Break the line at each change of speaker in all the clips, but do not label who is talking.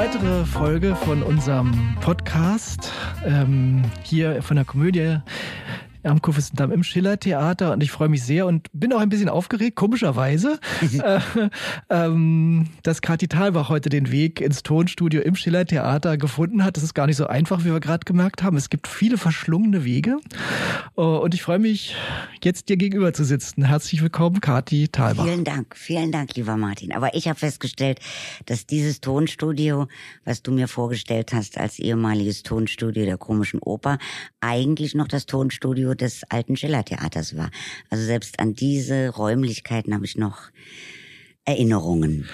Weitere Folge von unserem Podcast ähm, hier von der Komödie am Kurfürstendamm im Schiller-Theater und ich freue mich sehr und bin auch ein bisschen aufgeregt, komischerweise, äh, ähm, dass Kathi Thalbach heute den Weg ins Tonstudio im Schiller-Theater gefunden hat. Das ist gar nicht so einfach, wie wir gerade gemerkt haben. Es gibt viele verschlungene Wege uh, und ich freue mich, jetzt dir gegenüber zu sitzen. Herzlich willkommen, Kathi Thalbach.
Vielen Dank, vielen Dank, lieber Martin. Aber ich habe festgestellt, dass dieses Tonstudio, was du mir vorgestellt hast als ehemaliges Tonstudio der komischen Oper, eigentlich noch das Tonstudio des alten Schillertheaters war. Also selbst an diese Räumlichkeiten habe ich noch Erinnerungen.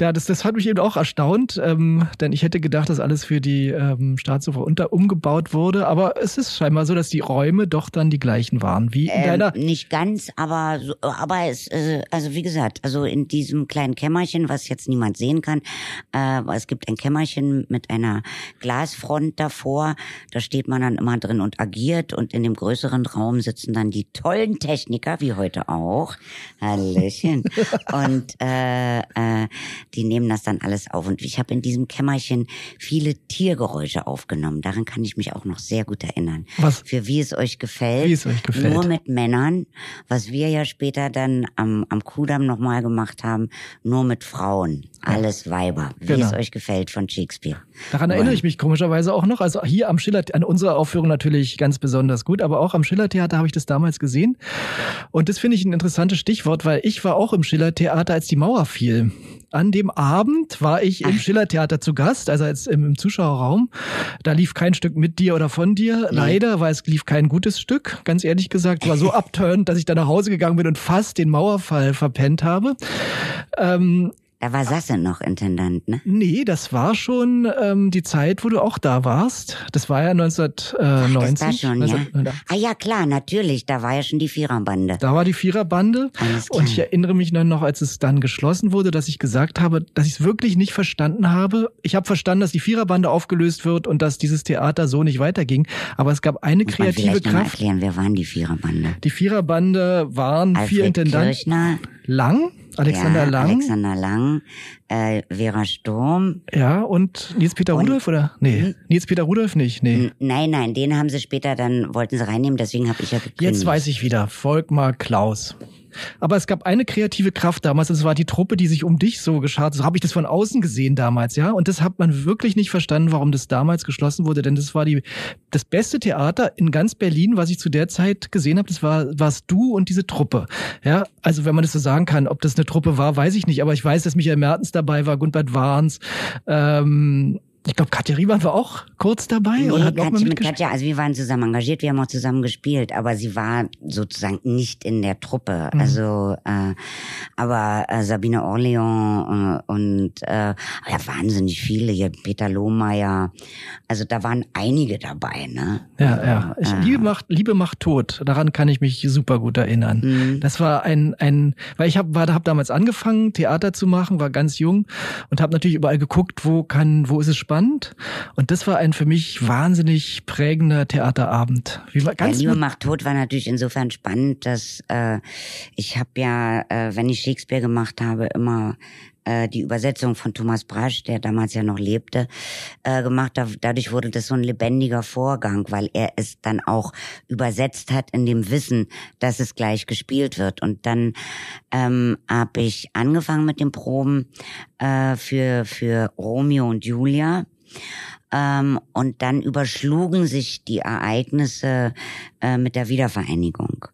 Ja, das, das hat mich eben auch erstaunt, ähm, denn ich hätte gedacht, dass alles für die ähm, Staatsoper unter umgebaut wurde, aber es ist scheinbar so, dass die Räume doch dann die gleichen waren. Wie in ähm, deiner.
Nicht ganz, aber so, aber es, äh, also wie gesagt, also in diesem kleinen Kämmerchen, was jetzt niemand sehen kann, äh, es gibt ein Kämmerchen mit einer Glasfront davor, da steht man dann immer drin und agiert. Und in dem größeren Raum sitzen dann die tollen Techniker, wie heute auch, Hallöchen, und äh, äh, die nehmen das dann alles auf. Und ich habe in diesem Kämmerchen viele Tiergeräusche aufgenommen. Daran kann ich mich auch noch sehr gut erinnern.
Was?
Für wie es euch gefällt.
Wie es euch gefällt.
Nur mit Männern. Was wir ja später dann am, am Kudamm nochmal gemacht haben, nur mit Frauen. Alles Weiber. Wie genau. es euch gefällt von Shakespeare.
Daran erinnere ich mich komischerweise auch noch. Also hier am Schiller, an unserer Aufführung natürlich ganz besonders gut, aber auch am Schillertheater habe ich das damals gesehen. Und das finde ich ein interessantes Stichwort, weil ich war auch im Schillertheater, als die Mauer fiel. An dem Abend war ich im Schillertheater zu Gast, also jetzt im, im Zuschauerraum. Da lief kein Stück mit dir oder von dir. Leider, weil es lief kein gutes Stück. Ganz ehrlich gesagt, war so abturnt, dass ich da nach Hause gegangen bin und fast den Mauerfall verpennt habe. Ähm,
da war Sasse noch Intendant, ne?
Nee, das war schon ähm, die Zeit, wo du auch da warst. Das war ja 1990. Ach, das war
schon, ja. Ah ja, klar, natürlich. Da war ja schon die Viererbande.
Da war die Viererbande. Und ich erinnere mich dann noch, als es dann geschlossen wurde, dass ich gesagt habe, dass ich es wirklich nicht verstanden habe. Ich habe verstanden, dass die Viererbande aufgelöst wird und dass dieses Theater so nicht weiterging. Aber es gab eine Muss kreative man Kraft. Mal
erklären, wer waren die Viererbande?
Die Viererbande waren Alfred vier Intendanten.
Kirchner.
Lang. Alexander ja, Lang.
Alexander Lang, äh, Vera Sturm.
Ja, und Nils-Peter Rudolf oder? Nee? Nils-Peter Rudolf nicht, nee.
Nein, nein, den haben sie später dann, wollten sie reinnehmen, deswegen habe ich ja gekündigt.
Jetzt weiß ich wieder, Volkmar Klaus. Aber es gab eine kreative Kraft damals, das war die Truppe, die sich um dich so geschart. So habe ich das von außen gesehen damals, ja. Und das hat man wirklich nicht verstanden, warum das damals geschlossen wurde, denn das war die das beste Theater in ganz Berlin, was ich zu der Zeit gesehen habe. Das war warst du und diese Truppe, ja. Also wenn man das so sagen kann, ob das eine Truppe war, weiß ich nicht. Aber ich weiß, dass Michael Mertens dabei war, Gunbert Warns, ähm, ich glaube, Katja Riemann war auch kurz dabei.
Nee,
oder hat
Katja, mit Katja, also wir waren zusammen engagiert, wir haben auch zusammen gespielt, aber sie war sozusagen nicht in der Truppe. Mhm. Also, äh, aber äh, Sabine Orleans äh, und äh, ja, wahnsinnig viele, hier Peter Lohmeier, also da waren einige dabei, ne?
Ja, also, ja. Ich, äh, Liebe macht, Liebe macht tot. Daran kann ich mich super gut erinnern. Mhm. Das war ein, ein, weil ich habe hab damals angefangen, Theater zu machen, war ganz jung und habe natürlich überall geguckt, wo kann, wo ist es spannend. Und das war ein für mich wahnsinnig prägender Theaterabend.
Wie war ganz ja, Liebe macht tot war natürlich insofern spannend, dass äh, ich habe ja, äh, wenn ich Shakespeare gemacht habe, immer äh, die Übersetzung von Thomas Brasch, der damals ja noch lebte, äh, gemacht. Dadurch wurde das so ein lebendiger Vorgang, weil er es dann auch übersetzt hat in dem Wissen, dass es gleich gespielt wird. Und dann ähm, habe ich angefangen mit den Proben äh, für, für Romeo und Julia. Ähm, und dann überschlugen sich die Ereignisse äh, mit der Wiedervereinigung.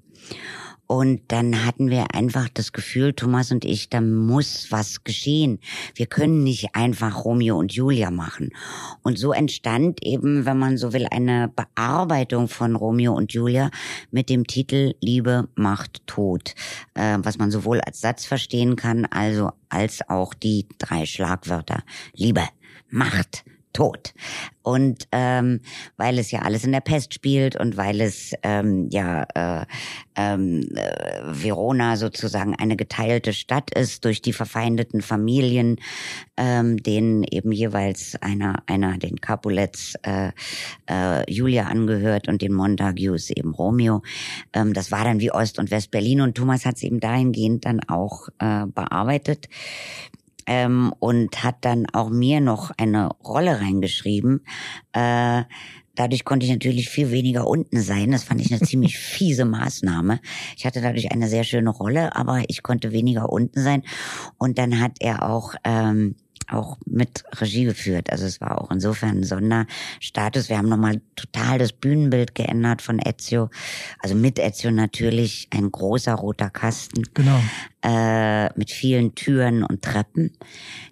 Und dann hatten wir einfach das Gefühl, Thomas und ich, da muss was geschehen. Wir können nicht einfach Romeo und Julia machen. Und so entstand eben, wenn man so will, eine Bearbeitung von Romeo und Julia mit dem Titel Liebe macht Tod, äh, was man sowohl als Satz verstehen kann, also als auch die drei Schlagwörter Liebe, Macht, tot. Und ähm, weil es ja alles in der Pest spielt und weil es ähm, ja äh, ähm, äh, Verona sozusagen eine geteilte Stadt ist durch die verfeindeten Familien, ähm, denen eben jeweils einer einer den Capulets äh, äh, Julia angehört und den Montagues eben Romeo. Ähm, das war dann wie Ost- und West-Berlin und Thomas hat es eben dahingehend dann auch äh, bearbeitet ähm, und hat dann auch mir noch eine Rolle reingeschrieben. Äh, Dadurch konnte ich natürlich viel weniger unten sein. Das fand ich eine ziemlich fiese Maßnahme. Ich hatte dadurch eine sehr schöne Rolle, aber ich konnte weniger unten sein. Und dann hat er auch ähm, auch mit Regie geführt. Also es war auch insofern ein Sonderstatus. Wir haben nochmal total das Bühnenbild geändert von Ezio. Also mit Ezio natürlich ein großer roter Kasten.
Genau.
Äh, mit vielen Türen und Treppen,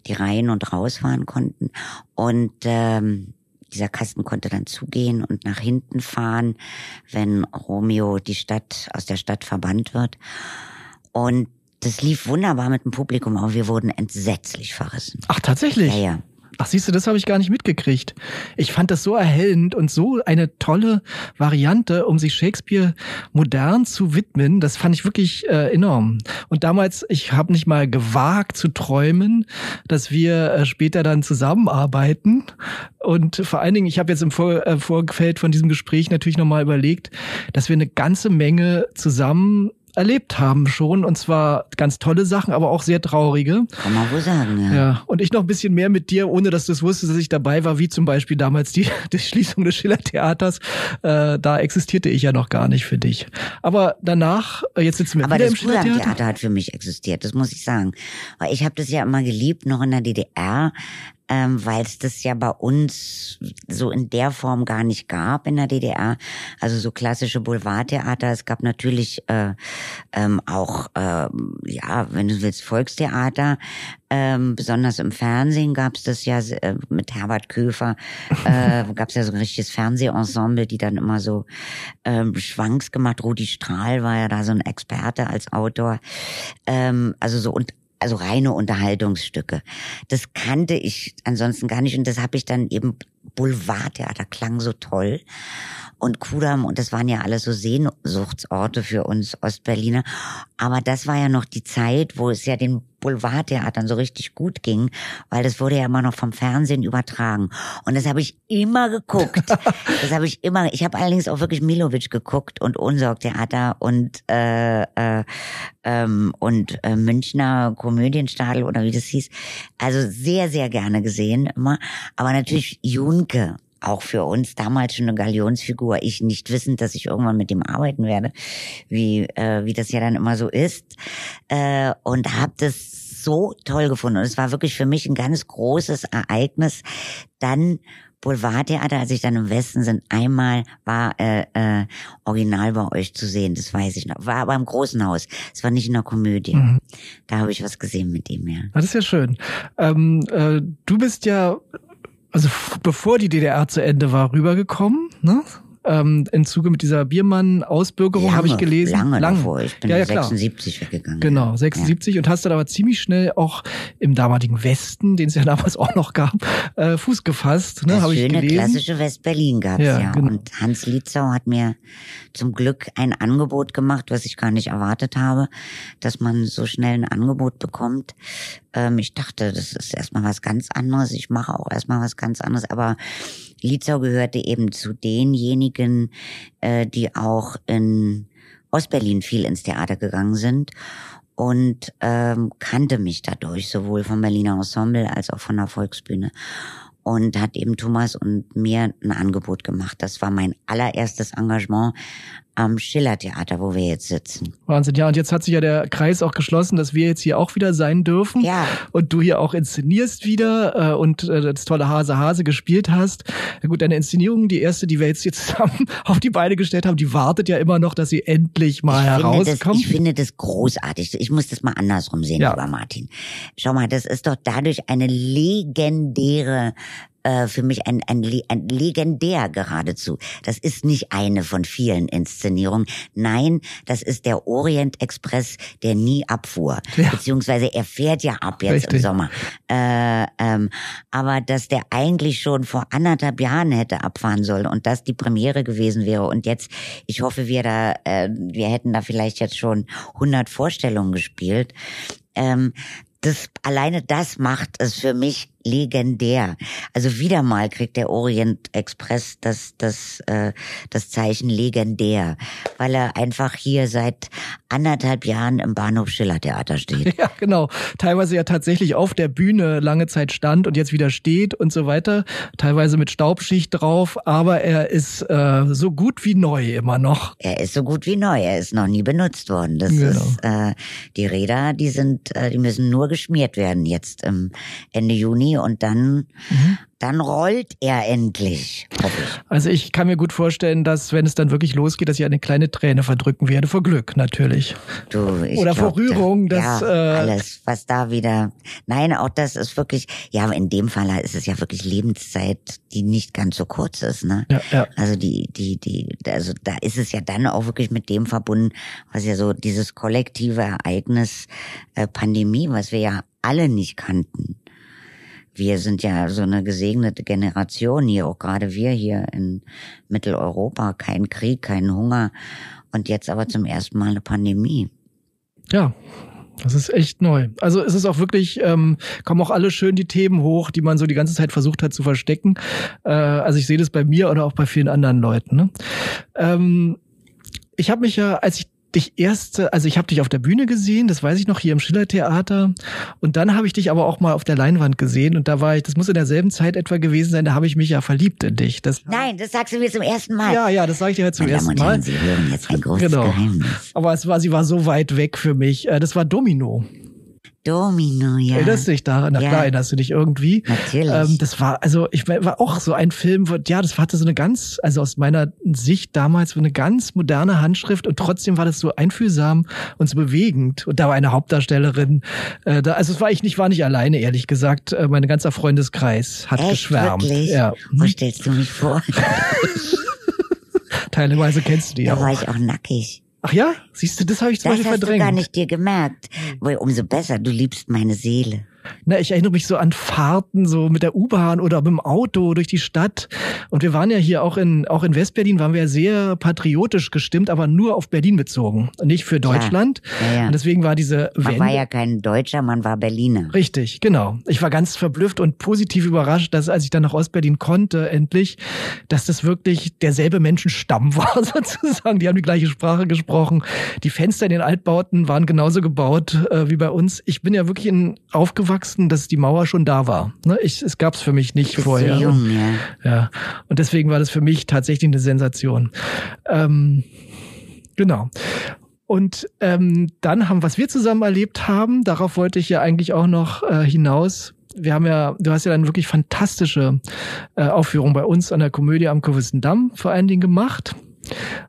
die rein und rausfahren konnten. Und ähm, dieser Kasten konnte dann zugehen und nach hinten fahren, wenn Romeo die Stadt aus der Stadt verbannt wird. Und das lief wunderbar mit dem Publikum, aber wir wurden entsetzlich verrissen.
Ach, tatsächlich?
Ja, ja.
Ach, siehst du, das habe ich gar nicht mitgekriegt. Ich fand das so erhellend und so eine tolle Variante, um sich Shakespeare modern zu widmen. Das fand ich wirklich äh, enorm. Und damals, ich habe nicht mal gewagt zu träumen, dass wir äh, später dann zusammenarbeiten. Und vor allen Dingen, ich habe jetzt im Vor äh, Vorfeld von diesem Gespräch natürlich nochmal überlegt, dass wir eine ganze Menge zusammen erlebt haben schon und zwar ganz tolle Sachen, aber auch sehr traurige.
Kann man wohl sagen, ja.
Ja, und ich noch ein bisschen mehr mit dir, ohne dass du es wusstest, dass ich dabei war, wie zum Beispiel damals die, die Schließung des Schiller-Theaters. Äh, da existierte ich ja noch gar nicht für dich. Aber danach, äh, jetzt sitzen wir
aber
wieder
das
im Schiller-Theater.
Theater hat für mich existiert, das muss ich sagen. Weil ich habe das ja immer geliebt, noch in der DDR ähm, weil es das ja bei uns so in der Form gar nicht gab in der DDR. Also so klassische Boulevardtheater. Es gab natürlich äh, ähm, auch, äh, ja, wenn du willst, Volkstheater. Ähm, besonders im Fernsehen gab es das ja äh, mit Herbert Köfer. Äh, gab es ja so ein richtiges Fernsehensemble, die dann immer so ähm, Schwanks gemacht. Rudi Strahl war ja da so ein Experte als Autor. Ähm, also so und also reine Unterhaltungsstücke. Das kannte ich ansonsten gar nicht und das habe ich dann eben Boulevardtheater klang so toll und Kudam und das waren ja alles so Sehnsuchtsorte für uns Ostberliner. Aber das war ja noch die Zeit, wo es ja den Boulevardtheatern so richtig gut ging, weil das wurde ja immer noch vom Fernsehen übertragen. Und das habe ich immer geguckt. das habe ich immer. Ich habe allerdings auch wirklich Milovic geguckt und Unsorgtheater und äh, äh, ähm, und äh, Münchner Komödienstadel oder wie das hieß. Also sehr sehr gerne gesehen immer. Aber natürlich Junke auch für uns damals schon eine Galionsfigur. Ich nicht wissend, dass ich irgendwann mit ihm arbeiten werde, wie äh, wie das ja dann immer so ist. Äh, und habe das so toll gefunden. Und es war wirklich für mich ein ganz großes Ereignis, dann Boulevardtheater, als ich dann im Westen sind, einmal war äh, äh, original bei euch zu sehen, das weiß ich noch. War aber im großen Haus. Es war nicht in der Komödie. Mhm. Da habe ich was gesehen mit ihm, ja.
Das ist ja schön. Ähm, äh, du bist ja also bevor die DDR zu Ende war, rübergekommen, ne? Ähm, im Zuge mit dieser Biermann-Ausbürgerung habe ich gelesen.
Lange, lange davor. Ich bin ja, ja, 76 weggegangen.
Genau, 76 ja. und hast dann aber ziemlich schnell auch im damaligen Westen, den es ja damals auch noch gab, äh, Fuß gefasst. Ne,
das
schöne
ich gelesen. klassische West-Berlin gab's ja. ja.
Genau.
Und Hans Lietzau hat mir zum Glück ein Angebot gemacht, was ich gar nicht erwartet habe, dass man so schnell ein Angebot bekommt. Ähm, ich dachte, das ist erstmal was ganz anderes. Ich mache auch erstmal was ganz anderes, aber Lietzau gehörte eben zu denjenigen, äh, die auch in Ostberlin viel ins Theater gegangen sind und ähm, kannte mich dadurch sowohl vom Berliner Ensemble als auch von der Volksbühne und hat eben Thomas und mir ein Angebot gemacht. Das war mein allererstes Engagement am Schillertheater, wo wir jetzt sitzen.
Wahnsinn, ja. Und jetzt hat sich ja der Kreis auch geschlossen, dass wir jetzt hier auch wieder sein dürfen.
Ja.
Und du hier auch inszenierst wieder äh, und äh, das tolle Hase Hase gespielt hast. Ja gut, deine Inszenierung, die erste, die wir jetzt hier zusammen auf die Beine gestellt haben, die wartet ja immer noch, dass sie endlich mal
ich
herauskommt.
Das, ich finde das großartig. Ich muss das mal andersrum sehen, ja. lieber Martin. Schau mal, das ist doch dadurch eine legendäre äh, für mich ein, ein, ein legendär geradezu. Das ist nicht eine von vielen Inszenierungen. Nein, das ist der Orient Express, der nie abfuhr. Ja. Beziehungsweise er fährt ja ab jetzt Richtig. im Sommer. Äh, ähm, aber dass der eigentlich schon vor anderthalb Jahren hätte abfahren sollen und das die Premiere gewesen wäre. Und jetzt, ich hoffe, wir da, äh, wir hätten da vielleicht jetzt schon 100 Vorstellungen gespielt. Ähm, das alleine das macht es für mich legendär. Also wieder mal kriegt der Orient Express das, das, äh, das Zeichen legendär, weil er einfach hier seit anderthalb Jahren im Bahnhof Schiller Theater steht.
Ja, genau. Teilweise ja tatsächlich auf der Bühne lange Zeit stand und jetzt wieder steht und so weiter. Teilweise mit Staubschicht drauf, aber er ist äh, so gut wie neu immer noch.
Er ist so gut wie neu. Er ist noch nie benutzt worden. Das genau. ist äh, die Räder, die sind, äh, die müssen nur geschmiert werden jetzt im Ende Juni und dann mhm dann rollt er endlich.
Also ich kann mir gut vorstellen, dass wenn es dann wirklich losgeht, dass ich eine kleine Träne verdrücken werde vor Glück natürlich.
Du, ich
Oder vor Rührung,
dass
ja,
äh, alles, was da wieder. Nein, auch das ist wirklich. Ja, in dem Fall ist es ja wirklich Lebenszeit, die nicht ganz so kurz ist. Ne?
Ja, ja.
Also die, die, die, also da ist es ja dann auch wirklich mit dem verbunden, was ja so dieses kollektive Ereignis äh, Pandemie, was wir ja alle nicht kannten wir sind ja so eine gesegnete Generation hier, auch gerade wir hier in Mitteleuropa, kein Krieg, kein Hunger und jetzt aber zum ersten Mal eine Pandemie.
Ja, das ist echt neu. Also es ist auch wirklich, ähm, kommen auch alle schön die Themen hoch, die man so die ganze Zeit versucht hat zu verstecken. Äh, also ich sehe das bei mir oder auch bei vielen anderen Leuten. Ne? Ähm, ich habe mich ja, als ich dich erst, also ich habe dich auf der Bühne gesehen, das weiß ich noch, hier im Schillertheater. Und dann habe ich dich aber auch mal auf der Leinwand gesehen. Und da war ich, das muss in derselben Zeit etwa gewesen sein, da habe ich mich ja verliebt in dich. Das,
Nein, das sagst du mir zum ersten Mal.
Ja, ja, das sage ich dir halt zum
Meine
ersten
Damen und
Mal.
Herren, Sie hören jetzt ein großes
Genau.
Geheimnis.
Aber es war, sie war so weit weg für mich. Äh, Das war Domino.
Domino, ja.
Erinnerst du dich daran? Na
Ja.
klar, erinnerst du dich irgendwie.
Natürlich.
Ähm, das war, also ich war auch so ein Film, wo, ja, das hatte so eine ganz, also aus meiner Sicht damals so eine ganz moderne Handschrift und trotzdem war das so einfühlsam und so bewegend. Und da war eine Hauptdarstellerin. Äh, da, also es war ich nicht, war nicht alleine, ehrlich gesagt. Äh, mein ganzer Freundeskreis hat
Echt,
geschwärmt.
wirklich?
Ja.
Wo
Hm.
stellst du mich vor?
Teilweise kennst du die
da
auch.
war ich auch nackig.
Ach ja? Siehst du, das habe ich zum
Das
Beispiel
hast du
verdrängt.
gar nicht dir gemerkt.
Hm.
Weil umso besser, du liebst meine Seele.
Na, ich erinnere mich so an Fahrten, so mit der U-Bahn oder mit dem Auto durch die Stadt. Und wir waren ja hier auch in, auch in Westberlin, waren wir ja sehr patriotisch gestimmt, aber nur auf Berlin bezogen, nicht für Deutschland.
Ja, ja.
Und deswegen war diese
Man
Wende.
war ja kein Deutscher, man war Berliner.
Richtig, genau. Ich war ganz verblüfft und positiv überrascht, dass als ich dann nach Ostberlin konnte, endlich, dass das wirklich derselbe Menschenstamm war, sozusagen. Die haben die gleiche Sprache gesprochen. Die Fenster in den Altbauten waren genauso gebaut äh, wie bei uns. Ich bin ja wirklich in, aufgewachsen, dass die Mauer schon da war. Ne? Ich, es gab es für mich nicht vorher.
so jung, ja.
Ja, und deswegen war das für mich tatsächlich eine Sensation. Ähm, genau. Und ähm, dann haben, was wir zusammen erlebt haben, darauf wollte ich ja eigentlich auch noch äh, hinaus. Wir haben ja, du hast ja dann wirklich fantastische äh, Aufführungen bei uns an der Komödie am Kurfürstendamm vor allen Dingen gemacht.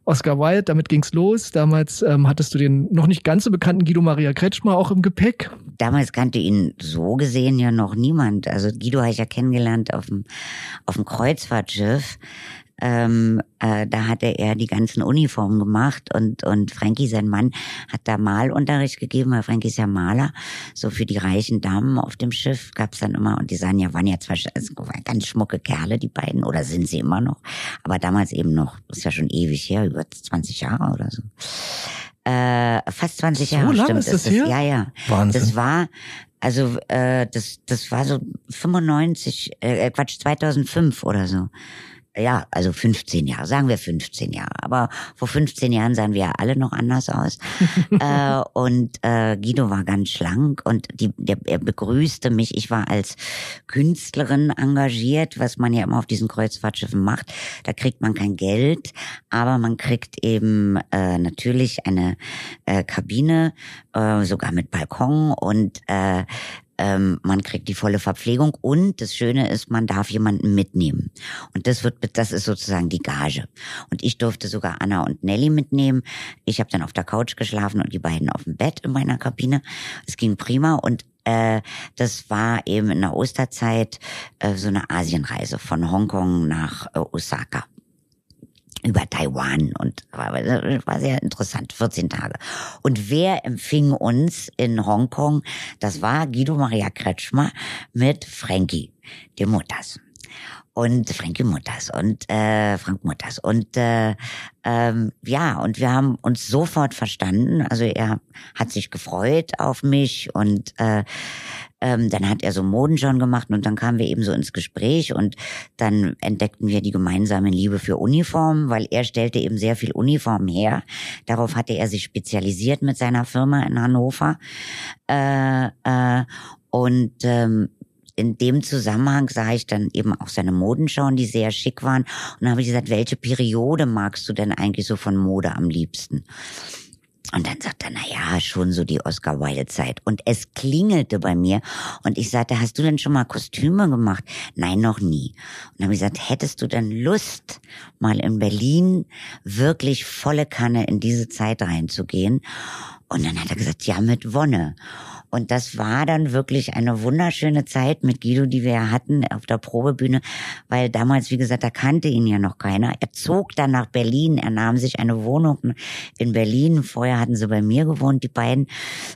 Oscar Wilde, damit ging's los. Damals ähm, hattest du den noch nicht ganz so bekannten Guido Maria Kretschmer auch im Gepäck.
Damals kannte ihn so gesehen ja noch niemand. Also Guido habe ich ja kennengelernt auf dem, auf dem Kreuzfahrtschiff. Ähm, äh, da hatte er die ganzen Uniformen gemacht und, und Frankie, sein Mann, hat da Malunterricht gegeben, weil Frankie ist ja Maler. So für die reichen Damen auf dem Schiff gab's dann immer, und die sahen ja, waren ja zwar also, ganz schmucke Kerle, die beiden, oder sind sie immer noch, aber damals eben noch, ist ja schon ewig her, über 20 Jahre oder so. Äh, fast 20
So
Jahre, stimmt.
ist das her?
Ja, ja.
Wahnsinn.
Das war, also äh, das, das war so 95, äh, Quatsch, 2005 oder so. Ja, also 15 Jahre, sagen wir 15 Jahre. Aber vor 15 Jahren sahen wir ja alle noch anders aus. äh, und äh, Guido war ganz schlank und die, der, er begrüßte mich. Ich war als Künstlerin engagiert, was man ja immer auf diesen Kreuzfahrtschiffen macht. Da kriegt man kein Geld, aber man kriegt eben äh, natürlich eine äh, Kabine, äh, sogar mit Balkon und äh, ähm, man kriegt die volle Verpflegung und das Schöne ist, man darf jemanden mitnehmen. Und das wird, das ist sozusagen die Gage. Und ich durfte sogar Anna und Nelly mitnehmen. Ich habe dann auf der Couch geschlafen und die beiden auf dem Bett in meiner Kabine. Es ging prima und äh, das war eben in der Osterzeit äh, so eine Asienreise von Hongkong nach äh, Osaka über Taiwan und war, sehr interessant, 14 Tage. Und wer empfing uns in Hongkong? Das war Guido Maria Kretschmer mit Frankie, dem Mutters. Und Frankie Mutters und äh, Frank Mutters. Und äh, ähm, ja, und wir haben uns sofort verstanden. Also er hat sich gefreut auf mich und äh, ähm, dann hat er so Moden schon gemacht und dann kamen wir eben so ins Gespräch und dann entdeckten wir die gemeinsame Liebe für Uniformen, weil er stellte eben sehr viel Uniformen her. Darauf hatte er sich spezialisiert mit seiner Firma in Hannover. Äh, äh, und ähm, in dem Zusammenhang sah ich dann eben auch seine Modenschauen, die sehr schick waren. Und dann habe ich gesagt, welche Periode magst du denn eigentlich so von Mode am liebsten? Und dann sagt er, na ja, schon so die Oscar Wilde Zeit. Und es klingelte bei mir. Und ich sagte, hast du denn schon mal Kostüme gemacht? Nein, noch nie. Und dann habe ich gesagt, hättest du denn Lust, mal in Berlin wirklich volle Kanne in diese Zeit reinzugehen? Und dann hat er gesagt, ja, mit Wonne. Und das war dann wirklich eine wunderschöne Zeit mit Guido, die wir hatten auf der Probebühne, weil damals, wie gesagt, da kannte ihn ja noch keiner. Er zog dann nach Berlin, er nahm sich eine Wohnung in Berlin. Vorher hatten sie bei mir gewohnt, die beiden.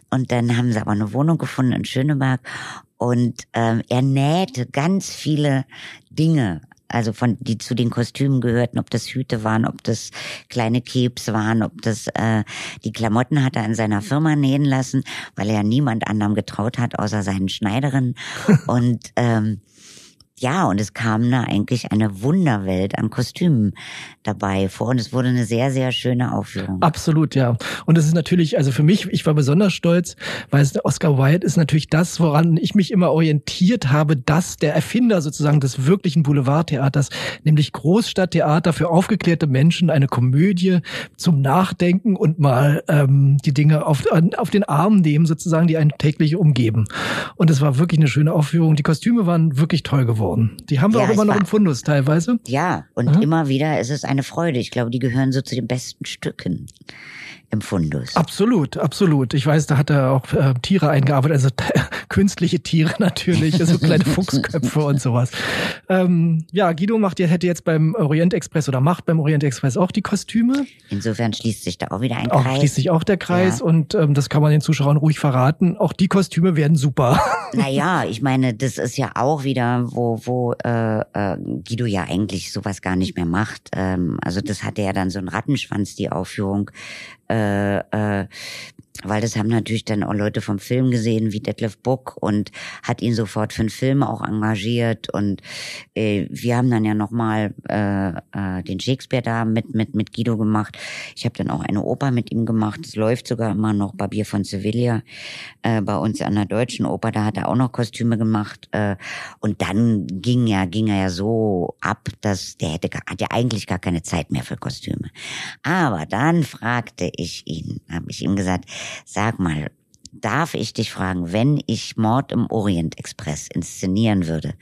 Und dann haben sie aber eine Wohnung gefunden in Schöneberg. Und ähm, er nähte ganz viele Dinge also von die zu den Kostümen gehörten, ob das Hüte waren, ob das kleine Keps waren, ob das äh, die Klamotten hat er in seiner Firma nähen lassen, weil er niemand anderem getraut hat außer seinen Schneiderinnen. Und ähm, ja, und es kam da eigentlich eine Wunderwelt an Kostümen dabei vor und es wurde eine sehr, sehr schöne Aufführung.
Absolut, ja. Und es ist natürlich, also für mich, ich war besonders stolz, weil es, Oscar Wilde ist natürlich das, woran ich mich immer orientiert habe, dass der Erfinder sozusagen des wirklichen Boulevardtheaters, nämlich Großstadttheater für aufgeklärte Menschen, eine Komödie zum Nachdenken und mal ähm, die Dinge auf, auf den Arm nehmen, sozusagen, die einen täglich umgeben. Und es war wirklich eine schöne Aufführung. Die Kostüme waren wirklich toll geworden geworden. Die haben wir ja, auch immer noch im Fundus teilweise.
Ja, und Aha. immer wieder ist es eine Freude. Ich glaube, die gehören so zu den besten Stücken im Fundus.
Absolut, absolut. Ich weiß, da hat er auch äh, Tiere eingearbeitet, also künstliche Tiere natürlich, also kleine Fuchsköpfe und sowas. Ähm, ja, Guido macht ja, hätte jetzt beim Orient Express oder macht beim Orient Express auch die Kostüme.
Insofern schließt sich da auch wieder ein
Kreis. Auch schließt sich auch der Kreis ja. und ähm, das kann man den Zuschauern ruhig verraten. Auch die Kostüme werden super.
Naja, ich meine, das ist ja auch wieder, wo, wo äh, äh, Guido ja eigentlich sowas gar nicht mehr macht. Ähm, also das hatte ja dann so einen Rattenschwanz, die Aufführung äh, äh, weil das haben natürlich dann auch Leute vom Film gesehen, wie Detlef Buck und hat ihn sofort für einen Film auch engagiert und äh, wir haben dann ja nochmal äh, äh, den Shakespeare da mit mit mit Guido gemacht. Ich habe dann auch eine Oper mit ihm gemacht. Es läuft sogar immer noch Barbier von Sevilla äh, bei uns an der deutschen Oper. Da hat er auch noch Kostüme gemacht äh, und dann ging ja ging er ja so ab, dass der hätte hat ja eigentlich gar keine Zeit mehr für Kostüme. Aber dann fragte ich ihn, habe ich ihm gesagt Sag mal, darf ich dich fragen, wenn ich Mord im Orient Express inszenieren würde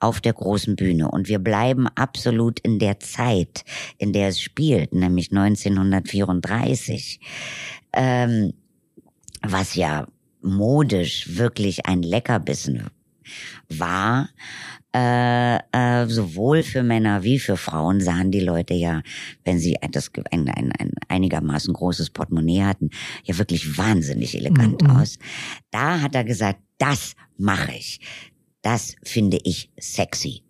auf der großen Bühne und wir bleiben absolut in der Zeit, in der es spielt, nämlich 1934, ähm, was ja modisch wirklich ein Leckerbissen war, äh, äh, sowohl für Männer wie für Frauen sahen die Leute ja, wenn sie das, ein, ein, ein einigermaßen großes Portemonnaie hatten, ja wirklich wahnsinnig elegant mhm. aus. Da hat er gesagt, das mache ich. Das finde ich sexy.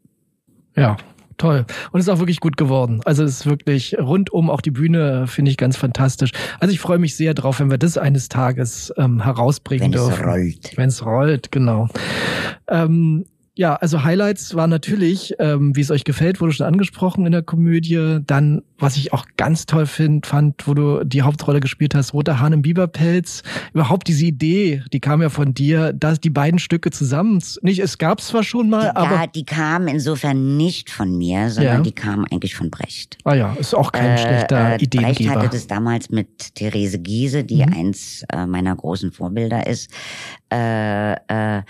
Ja, toll. Und es ist auch wirklich gut geworden. Also es ist wirklich rundum auch die Bühne finde ich ganz fantastisch. Also ich freue mich sehr drauf, wenn wir das eines Tages ähm, herausbringen wenn dürfen. Wenn es rollt. Wenn es rollt, genau. Ähm, ja, also Highlights war natürlich, ähm, wie es euch gefällt, wurde schon angesprochen in der Komödie. Dann, was ich auch ganz toll find, fand, wo du die Hauptrolle gespielt hast, Roter Hahn im Biberpelz. Überhaupt diese Idee, die kam ja von dir, dass die beiden Stücke zusammen, nicht, es gab zwar schon mal,
die,
aber...
Ja, die kam insofern nicht von mir, sondern ja. die kam eigentlich von Brecht.
Ah ja, ist auch kein äh, schlechter äh, Ideengeber.
Brecht hatte das damals mit Therese Giese, die mhm. eins äh, meiner großen Vorbilder ist, äh, äh,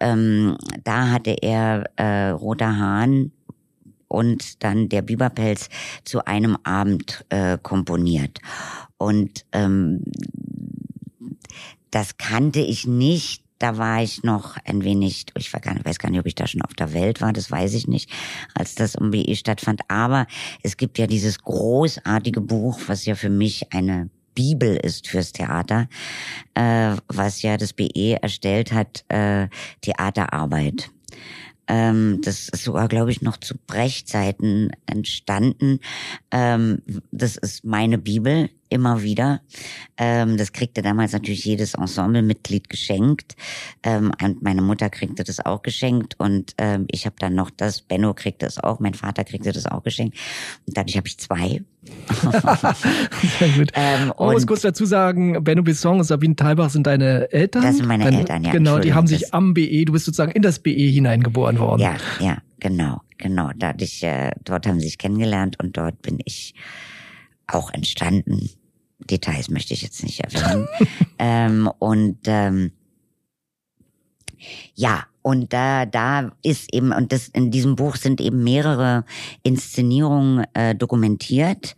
ähm, da hatte er äh, Roter Hahn und dann der Biberpelz zu einem Abend äh, komponiert. Und ähm, das kannte ich nicht. Da war ich noch ein wenig, ich weiß gar nicht, ob ich da schon auf der Welt war, das weiß ich nicht, als das um BE stattfand. Aber es gibt ja dieses großartige Buch, was ja für mich eine Bibel ist fürs Theater, äh, was ja das BE erstellt hat, äh, Theaterarbeit. Ähm, das ist sogar, glaube ich, noch zu Brechzeiten entstanden. Ähm, das ist meine Bibel. Immer wieder. Ähm, das kriegte damals natürlich jedes Ensemblemitglied geschenkt. Ähm, und meine Mutter kriegte das auch geschenkt und ähm, ich habe dann noch das, Benno kriegte es auch, mein Vater kriegte das auch geschenkt. Und dadurch habe ich zwei.
Sehr gut. Ähm, Man muss kurz dazu sagen, Benno Bisson und Sabine Thalbach sind deine Eltern.
Das sind meine
deine,
Eltern, ja.
Genau, die haben sich am BE, du bist sozusagen in das BE hineingeboren worden.
Ja, ja, genau, genau. Dadurch, äh, dort haben sie sich kennengelernt und dort bin ich auch entstanden. Details möchte ich jetzt nicht erwähnen. ähm, und ähm, ja, und da, da ist eben, und das in diesem Buch sind eben mehrere Inszenierungen äh, dokumentiert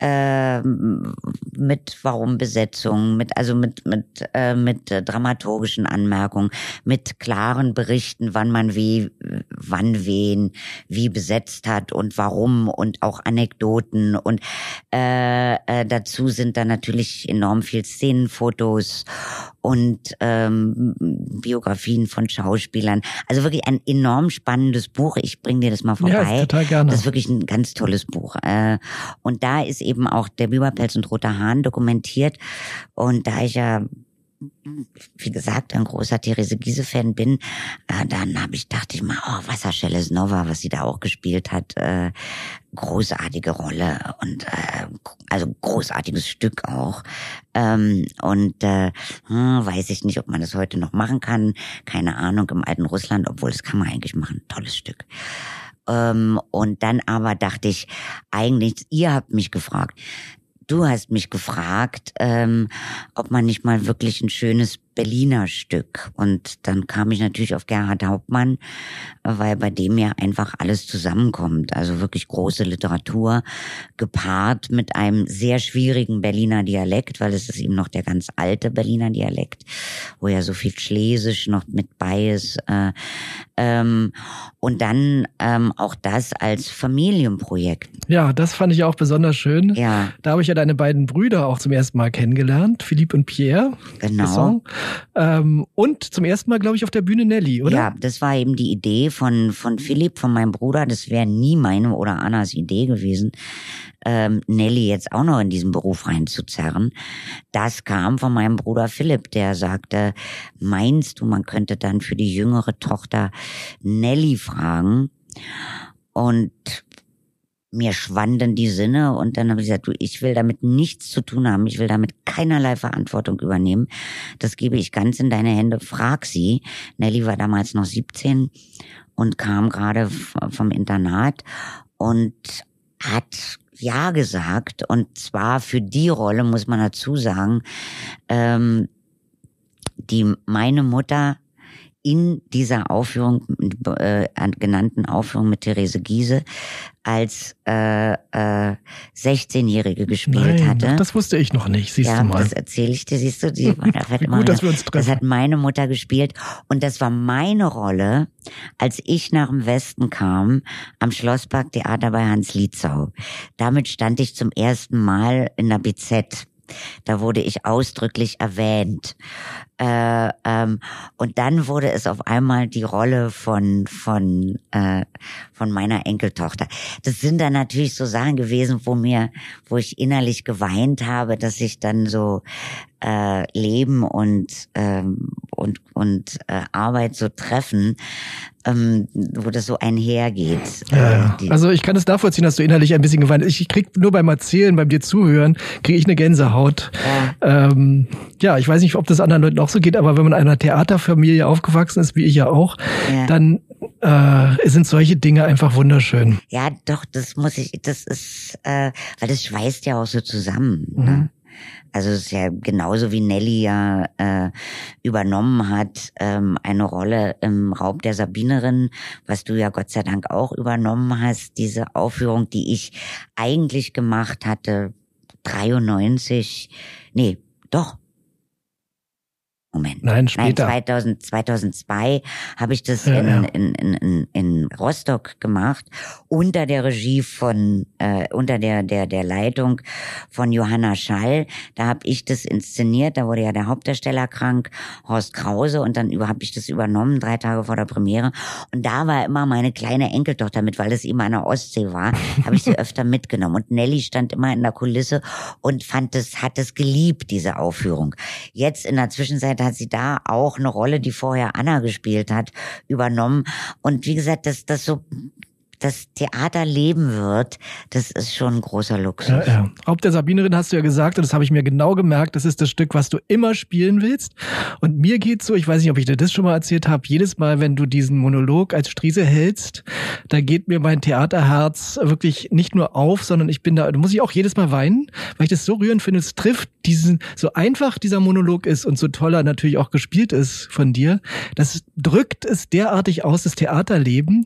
äh, mit warum Besetzung, mit also mit mit äh, mit äh, dramaturgischen Anmerkungen, mit klaren Berichten, wann man wie wann wen wie besetzt hat und warum und auch Anekdoten. Und äh, äh, dazu sind da natürlich enorm viel Szenenfotos und ähm, Biografien von Schauspielern. Also wirklich ein enorm spannendes Buch. Ich bringe dir das mal vorbei.
Ja, total gerne.
Das ist wirklich ein ganz tolles Buch. Äh, und da ist eben auch der Biberpelz und Roter Hahn dokumentiert. Und da ich ja wie gesagt, ein großer Therese Giese-Fan bin, äh, dann habe ich, dachte ich mal, oh, Wasserschelle Nova, was sie da auch gespielt hat, äh, großartige Rolle und äh, also großartiges Stück auch. Ähm, und äh, hm, weiß ich nicht, ob man das heute noch machen kann. Keine Ahnung, im alten Russland, obwohl das kann man eigentlich machen. Tolles Stück. Ähm, und dann aber dachte ich, eigentlich, ihr habt mich gefragt, du hast mich gefragt, ähm, ob man nicht mal wirklich ein schönes Berliner Stück. Und dann kam ich natürlich auf Gerhard Hauptmann, weil bei dem ja einfach alles zusammenkommt. Also wirklich große Literatur, gepaart mit einem sehr schwierigen Berliner Dialekt, weil es ist eben noch der ganz alte Berliner Dialekt, wo ja so viel Schlesisch noch mit bei ist. Äh, ähm, und dann ähm, auch das als Familienprojekt.
Ja, das fand ich auch besonders schön.
Ja.
Da habe ich ja deine beiden Brüder auch zum ersten Mal kennengelernt, Philipp und Pierre.
Genau.
Ähm, und zum ersten Mal, glaube ich, auf der Bühne Nelly, oder?
Ja, das war eben die Idee von, von Philipp, von meinem Bruder. Das wäre nie meine oder Annas Idee gewesen, ähm, Nelly jetzt auch noch in diesen Beruf reinzuzerren. Das kam von meinem Bruder Philipp, der sagte, meinst du, man könnte dann für die jüngere Tochter Nelly fragen? Und mir schwanden die Sinne und dann habe ich gesagt, du, ich will damit nichts zu tun haben, ich will damit keinerlei Verantwortung übernehmen. Das gebe ich ganz in deine Hände. Frag sie. Nelly war damals noch 17 und kam gerade vom Internat und hat ja gesagt und zwar für die Rolle muss man dazu sagen, ähm, die meine Mutter in dieser Aufführung, äh, genannten Aufführung mit Therese Giese, als äh, äh, 16-Jährige gespielt
Nein,
hatte.
Das wusste ich noch nicht, siehst
ja,
du mal.
Das erzähle ich dir, siehst du, die, das, hat
Wie gut, dass wir uns
das
treffen.
hat meine Mutter gespielt und das war meine Rolle, als ich nach dem Westen kam, am Schlosspark Theater bei Hans Lietzau. Damit stand ich zum ersten Mal in der BZ. Da wurde ich ausdrücklich erwähnt. Äh, ähm, und dann wurde es auf einmal die Rolle von von äh, von meiner Enkeltochter. Das sind dann natürlich so Sachen gewesen, wo mir, wo ich innerlich geweint habe, dass ich dann so äh, Leben und ähm, und und äh, Arbeit so treffen, ähm, wo das so einhergeht.
Ja,
Äh,
Also ich kann es nachvollziehen, dass du innerlich ein bisschen geweint hast. Ich krieg nur beim Erzählen, beim dir zuhören, kriege ich eine Gänsehaut.
Ja.
Ähm, ja, ich weiß nicht, ob das anderen Leuten auch so geht, aber wenn man in einer Theaterfamilie aufgewachsen ist, wie ich ja auch,
Ja.
dann äh, sind solche Dinge einfach wunderschön.
Ja, doch, das muss ich, das ist, äh, weil das schweißt ja auch so zusammen.
Mhm.
Ne? Also es ist ja genauso wie Nelly ja äh, übernommen hat, ähm, eine Rolle im Raub der Sabinerin, was du ja Gott sei Dank auch übernommen hast, diese Aufführung, die ich eigentlich gemacht hatte, 93, nee, doch, Moment.
Nein, später.
Nein, 2000, 2002 habe ich das ja, in, ja. In, in, in, in Rostock gemacht, unter der Regie von, äh, unter der, der, der Leitung von Johanna Schall. Da habe ich das inszeniert, da wurde ja der Hauptdarsteller krank, Horst Krause, und dann habe ich das übernommen, drei Tage vor der Premiere. Und da war immer meine kleine Enkeltochter mit, weil es immer an der Ostsee war, habe ich sie öfter mitgenommen. Und Nelly stand immer in der Kulisse und fand es, hat es geliebt, diese Aufführung. Jetzt in der Zwischenzeit Zeit hat sie da auch eine Rolle, die vorher Anna gespielt hat, übernommen. Und wie gesagt, das, das so das Theater leben wird, das ist schon ein großer Luxus. Ja,
ja. Haupt der Sabinerin hast du ja gesagt, und das habe ich mir genau gemerkt, das ist das Stück, was du immer spielen willst. Und mir geht's so, ich weiß nicht, ob ich dir das schon mal erzählt habe, jedes Mal, wenn du diesen Monolog als Striese hältst, da geht mir mein Theaterherz wirklich nicht nur auf, sondern ich bin da, da muss ich auch jedes Mal weinen, weil ich das so rührend finde, es trifft diesen, so einfach dieser Monolog ist und so toller natürlich auch gespielt ist von dir, das drückt es derartig aus, das Theaterleben,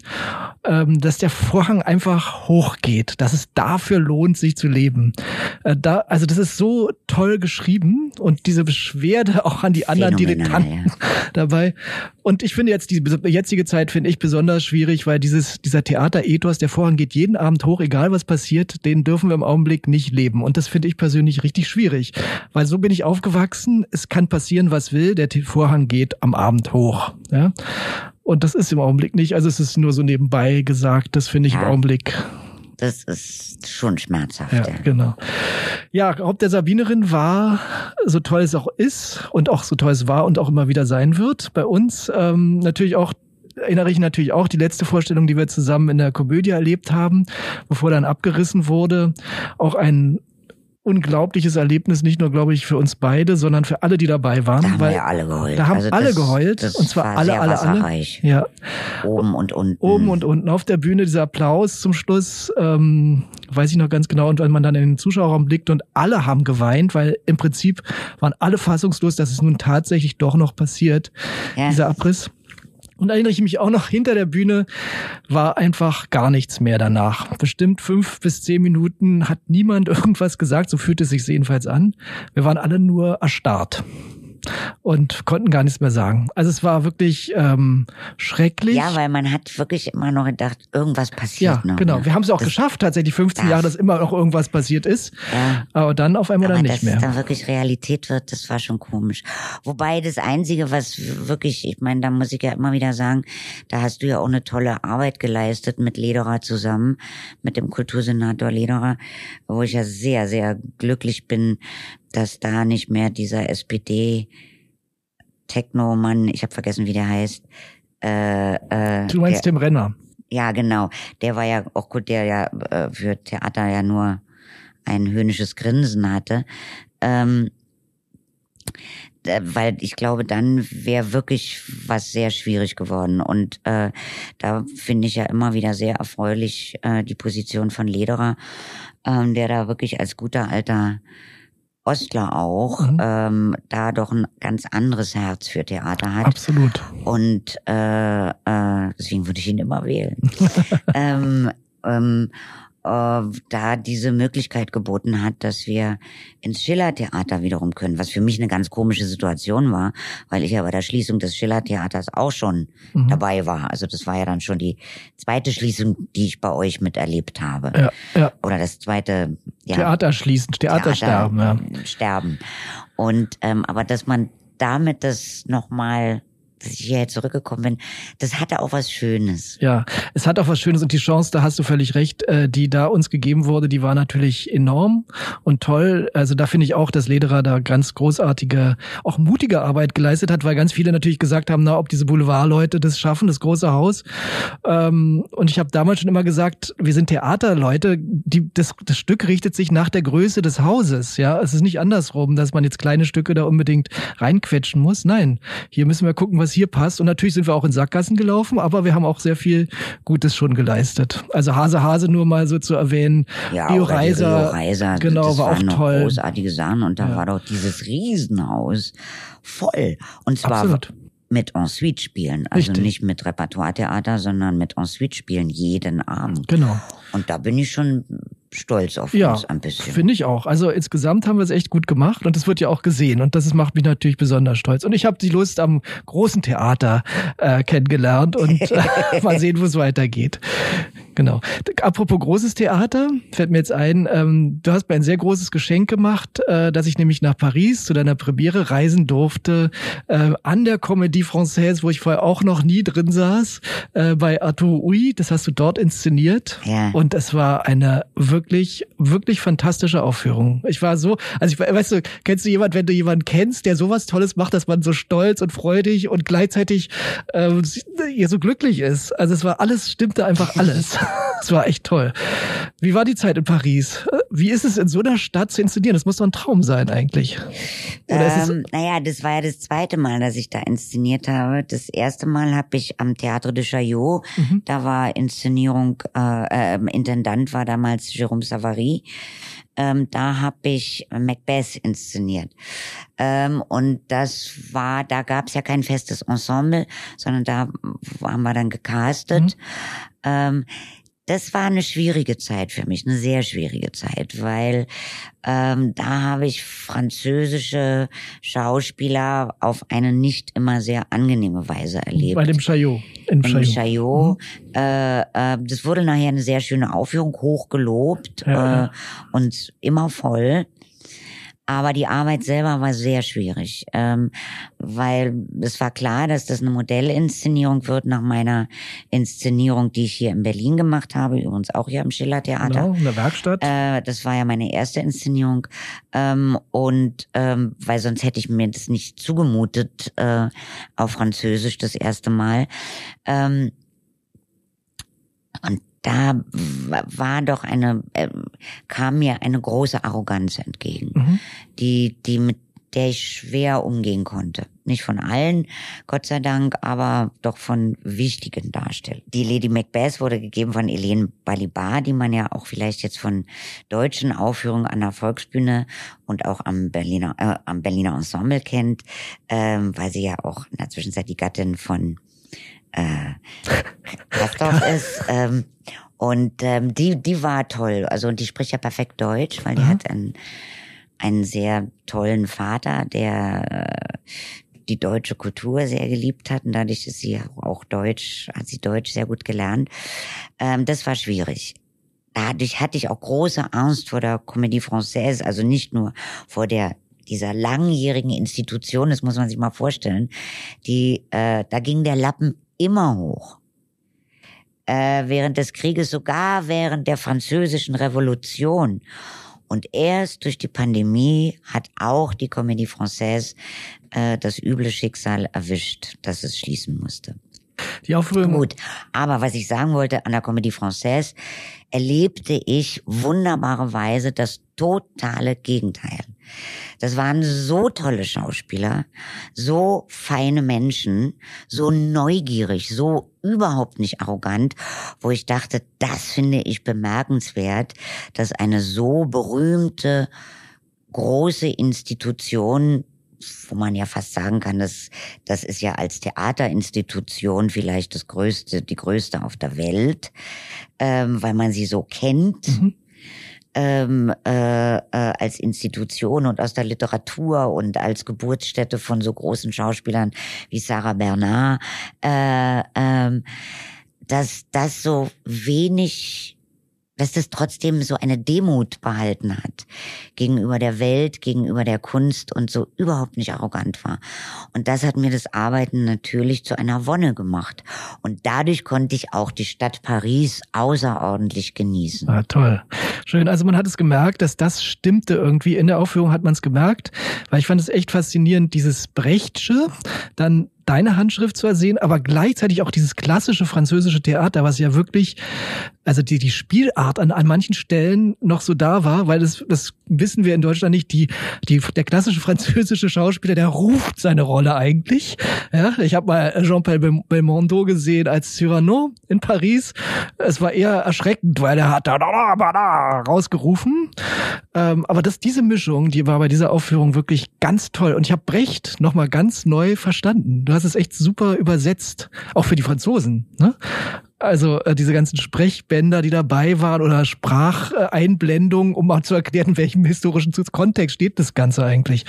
ähm, dass der Vorhang einfach hochgeht, dass es dafür lohnt, sich zu leben. Äh, da, also das ist so toll geschrieben und diese Beschwerde auch an die anderen Dilettanten ja. dabei. Und ich finde jetzt die jetzige Zeit finde ich besonders schwierig, weil dieses dieser Theaterethos, der Vorhang geht jeden Abend hoch, egal was passiert, den dürfen wir im Augenblick nicht leben. Und das finde ich persönlich richtig schwierig, weil so bin ich aufgewachsen. Es kann passieren, was will, der Vorhang geht am Abend hoch. Ja? Und das ist im Augenblick nicht. Also es ist nur so nebenbei gesagt. Das finde ich ja. im Augenblick
das ist schon schmerzhaft.
Ja, genau. Ja, Haupt der Sabinerin war, so toll es auch ist und auch so toll es war und auch immer wieder sein wird, bei uns ähm, natürlich auch erinnere ich natürlich auch die letzte Vorstellung, die wir zusammen in der Komödie erlebt haben, bevor dann abgerissen wurde. Auch ein unglaubliches Erlebnis, nicht nur, glaube ich, für uns beide, sondern für alle, die dabei waren.
Da haben weil wir ja alle geheult.
Da haben also alle das, geheult.
Das
und zwar alle, alle, alle.
Ja. Oben und unten.
Oben und unten. Auf der Bühne dieser Applaus zum Schluss, ähm, weiß ich noch ganz genau. Und wenn man dann in den Zuschauerraum blickt und alle haben geweint, weil im Prinzip waren alle fassungslos, dass es nun tatsächlich doch noch passiert, ja. dieser Abriss. Und erinnere ich mich auch noch, hinter der Bühne war einfach gar nichts mehr danach. Bestimmt fünf bis zehn Minuten hat niemand irgendwas gesagt, so fühlte es sich jedenfalls an. Wir waren alle nur erstarrt und konnten gar nichts mehr sagen. Also es war wirklich ähm, schrecklich.
Ja, weil man hat wirklich immer noch gedacht, irgendwas passiert
ja, noch. Genau, ne? wir haben es auch das geschafft, tatsächlich 15 Jahre, dass immer noch irgendwas passiert ist. Ja. Aber dann auf einmal
Aber
dann nicht mehr.
Dass dann wirklich Realität wird, das war schon komisch. Wobei das Einzige, was wirklich, ich meine, da muss ich ja immer wieder sagen, da hast du ja auch eine tolle Arbeit geleistet mit Lederer zusammen, mit dem Kultursenator Lederer, wo ich ja sehr, sehr glücklich bin, dass da nicht mehr dieser SPD Techno-Mann, ich habe vergessen, wie der heißt. Äh,
äh, du meinst der, Tim Renner?
Ja, genau. Der war ja auch gut, der ja äh, für Theater ja nur ein höhnisches Grinsen hatte. Ähm, weil ich glaube, dann wäre wirklich was sehr schwierig geworden. Und äh, da finde ich ja immer wieder sehr erfreulich äh, die Position von Lederer, ähm, der da wirklich als guter alter Ostler auch, mhm. ähm, da doch ein ganz anderes Herz für Theater hat.
Absolut.
Und äh, äh, deswegen würde ich ihn immer wählen. ähm, ähm, äh, da diese Möglichkeit geboten hat, dass wir ins Schillertheater wiederum können, was für mich eine ganz komische Situation war, weil ich ja bei der Schließung des Schillertheaters auch schon mhm. dabei war. Also das war ja dann schon die zweite Schließung, die ich bei euch miterlebt habe. Ja, ja. Oder das zweite
ja, Theater schließen, Theater, Theater sterben. Ja.
Sterben. Und ähm, aber dass man damit das nochmal dass ich hierher zurückgekommen bin, das hatte auch was Schönes.
Ja, es hat auch was Schönes und die Chance, da hast du völlig recht, äh, die da uns gegeben wurde, die war natürlich enorm und toll. Also da finde ich auch, dass Lederer da ganz großartige, auch mutige Arbeit geleistet hat, weil ganz viele natürlich gesagt haben, na, ob diese Boulevardleute das schaffen, das große Haus. Ähm, und ich habe damals schon immer gesagt, wir sind Theaterleute, die, das, das Stück richtet sich nach der Größe des Hauses. Ja, es ist nicht andersrum, dass man jetzt kleine Stücke da unbedingt reinquetschen muss. Nein, hier müssen wir gucken, was hier passt. Und natürlich sind wir auch in Sackgassen gelaufen, aber wir haben auch sehr viel Gutes schon geleistet. Also Hase Hase nur mal so zu erwähnen.
Ja, Rio Reiser, Rio Reiser,
genau, das war auch toll.
Großartige Sachen und da ja. war doch dieses Riesenhaus voll. Und zwar Absolut mit Ensuite spielen. Also Richtig. nicht mit Repertoire-Theater, sondern mit Ensuite spielen jeden Abend.
Genau.
Und da bin ich schon stolz auf
ja,
uns ein bisschen.
Finde ich auch. Also insgesamt haben wir es echt gut gemacht und es wird ja auch gesehen und das macht mich natürlich besonders stolz. Und ich habe die Lust am großen Theater äh, kennengelernt und äh, mal sehen, wo es weitergeht. Genau. Apropos großes Theater, fällt mir jetzt ein, ähm, du hast mir ein sehr großes Geschenk gemacht, äh, dass ich nämlich nach Paris zu deiner Premiere reisen durfte, äh, an der Comédie Française, wo ich vorher auch noch nie drin saß, äh, bei Arthur Huy. Das hast du dort inszeniert.
Ja.
Und es war eine wirklich, wirklich fantastische Aufführung. Ich war so, also ich weißt du, kennst du jemand, wenn du jemanden kennst, der sowas Tolles macht, dass man so stolz und freudig und gleichzeitig äh, so glücklich ist. Also es war alles, stimmte einfach alles. Es war echt toll. Wie war die Zeit in Paris? Wie ist es in so einer Stadt zu inszenieren? Das muss doch ein Traum sein eigentlich.
Ähm, naja, das war ja das zweite Mal, dass ich da inszeniert habe. Das erste Mal habe ich am Théâtre de Chaillot, mhm. da war Inszenierung, äh, äh, Intendant war damals Jérôme Savary. Ähm, da habe ich Macbeth inszeniert. Ähm, und das war, da gab es ja kein festes Ensemble, sondern da haben wir dann gecastet. Mhm. Ähm, das war eine schwierige Zeit für mich, eine sehr schwierige Zeit, weil ähm, da habe ich französische Schauspieler auf eine nicht immer sehr angenehme Weise erlebt.
Bei dem Chaillot.
In Chaillot. Chaillot. Mhm. Äh, äh, das wurde nachher eine sehr schöne Aufführung, hochgelobt ja, äh, und immer voll. Aber die Arbeit selber war sehr schwierig, ähm, weil es war klar, dass das eine Modellinszenierung wird nach meiner Inszenierung, die ich hier in Berlin gemacht habe, übrigens auch hier im Schillertheater.
Genau, in der Werkstatt.
Äh, das war ja meine erste Inszenierung. Ähm, und ähm, weil sonst hätte ich mir das nicht zugemutet äh, auf Französisch das erste Mal. Ähm, und da war doch eine, äh, kam mir eine große Arroganz entgegen, mhm. die, die mit der ich schwer umgehen konnte. Nicht von allen, Gott sei Dank, aber doch von wichtigen Darstellern. Die Lady Macbeth wurde gegeben von Helene Balibar, die man ja auch vielleicht jetzt von deutschen Aufführungen an der Volksbühne und auch am Berliner, äh, am Berliner Ensemble kennt, ähm, weil sie ja auch in der Zwischenzeit die Gattin von äh, Kastorf ist. Ähm, und ähm, die, die war toll. Also und die spricht ja perfekt Deutsch, weil die mhm. hat einen, einen sehr tollen Vater, der äh, die deutsche Kultur sehr geliebt hat und dadurch ist sie auch Deutsch, hat sie Deutsch sehr gut gelernt. Ähm, das war schwierig. Dadurch hatte ich auch große Angst vor der Comédie Française, also nicht nur vor der dieser langjährigen Institution, das muss man sich mal vorstellen, die äh, da ging der Lappen immer hoch. Äh, während des Krieges, sogar während der französischen Revolution. Und erst durch die Pandemie hat auch die Comédie Française äh, das üble Schicksal erwischt, dass es schließen musste.
Die Aufführung.
Gut, aber was ich sagen wollte, an der Comédie Française erlebte ich wunderbarerweise das totale Gegenteil. Das waren so tolle Schauspieler, so feine Menschen, so neugierig, so überhaupt nicht arrogant, wo ich dachte, das finde ich bemerkenswert, dass eine so berühmte, große Institution wo man ja fast sagen kann, dass das ist ja als Theaterinstitution vielleicht das größte, die größte auf der Welt, ähm, weil man sie so kennt. Mhm ähm, äh, äh, als Institution und aus der Literatur und als Geburtsstätte von so großen Schauspielern wie Sarah Bernard, äh, ähm, dass das so wenig dass das trotzdem so eine Demut behalten hat gegenüber der Welt, gegenüber der Kunst und so überhaupt nicht arrogant war. Und das hat mir das Arbeiten natürlich zu einer Wonne gemacht. Und dadurch konnte ich auch die Stadt Paris außerordentlich genießen.
Ah, toll. Schön. Also man hat es gemerkt, dass das stimmte irgendwie. In der Aufführung hat man es gemerkt, weil ich fand es echt faszinierend, dieses Brechtsche, dann deine Handschrift zwar sehen, aber gleichzeitig auch dieses klassische französische Theater, was ja wirklich, also die, die Spielart an, an manchen Stellen noch so da war, weil das, das wissen wir in Deutschland nicht, die, die, der klassische französische Schauspieler, der ruft seine Rolle eigentlich. Ja, ich habe mal Jean-Paul Belmondo gesehen als Cyrano in Paris. Es war eher erschreckend, weil er hat da, da, da, da rausgerufen. Ähm, aber das, diese Mischung, die war bei dieser Aufführung wirklich ganz toll. Und ich habe Brecht nochmal ganz neu verstanden Du hast es echt super übersetzt, auch für die Franzosen. Ne? Also äh, diese ganzen Sprechbänder, die dabei waren oder Spracheinblendungen, um mal zu erklären, in welchem historischen Kontext steht das Ganze eigentlich.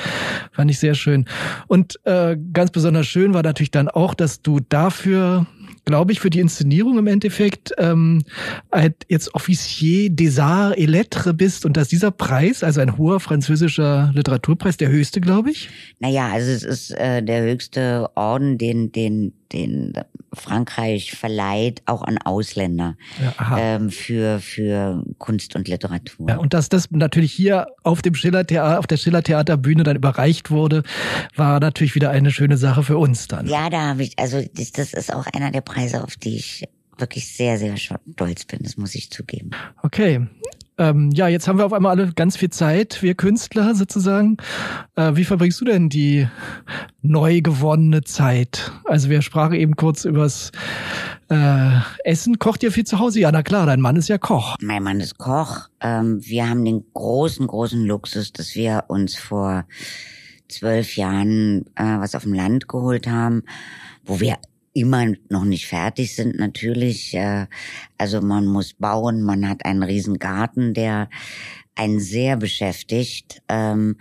Fand ich sehr schön. Und äh, ganz besonders schön war natürlich dann auch, dass du dafür glaube ich, für die Inszenierung im Endeffekt ähm, halt jetzt Officier des Arts et Lettres bist und dass dieser Preis, also ein hoher französischer Literaturpreis, der höchste, glaube ich?
Naja, also es ist äh, der höchste Orden, den, den, den Frankreich verleiht, auch an Ausländer ja, ähm, für, für Kunst und Literatur.
Ja, und dass das natürlich hier auf dem Schillertheater, auf der Schillertheaterbühne dann überreicht wurde, war natürlich wieder eine schöne Sache für uns dann.
Ja, da habe ich, also das, das ist auch einer der Preise, auf die ich wirklich sehr, sehr stolz bin, das muss ich zugeben.
Okay. Ähm, ja, jetzt haben wir auf einmal alle ganz viel Zeit, wir Künstler sozusagen. Äh, wie verbringst du denn die neu gewonnene Zeit? Also wir sprachen eben kurz übers äh, Essen. Kocht ihr viel zu Hause? Ja, na klar, dein Mann ist ja Koch.
Mein Mann ist Koch. Ähm, wir haben den großen, großen Luxus, dass wir uns vor zwölf Jahren äh, was auf dem Land geholt haben, wo wir immer noch nicht fertig sind natürlich. Äh, also man muss bauen, man hat einen riesen Garten, der einen sehr beschäftigt. Ähm,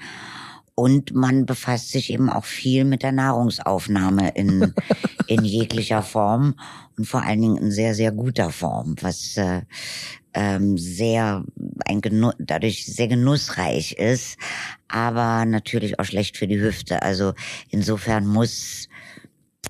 und man befasst sich eben auch viel mit der Nahrungsaufnahme in, in jeglicher Form und vor allen Dingen in sehr, sehr guter Form, was äh, ähm, sehr ein Genuss, dadurch sehr genussreich ist, aber natürlich auch schlecht für die Hüfte. Also insofern muss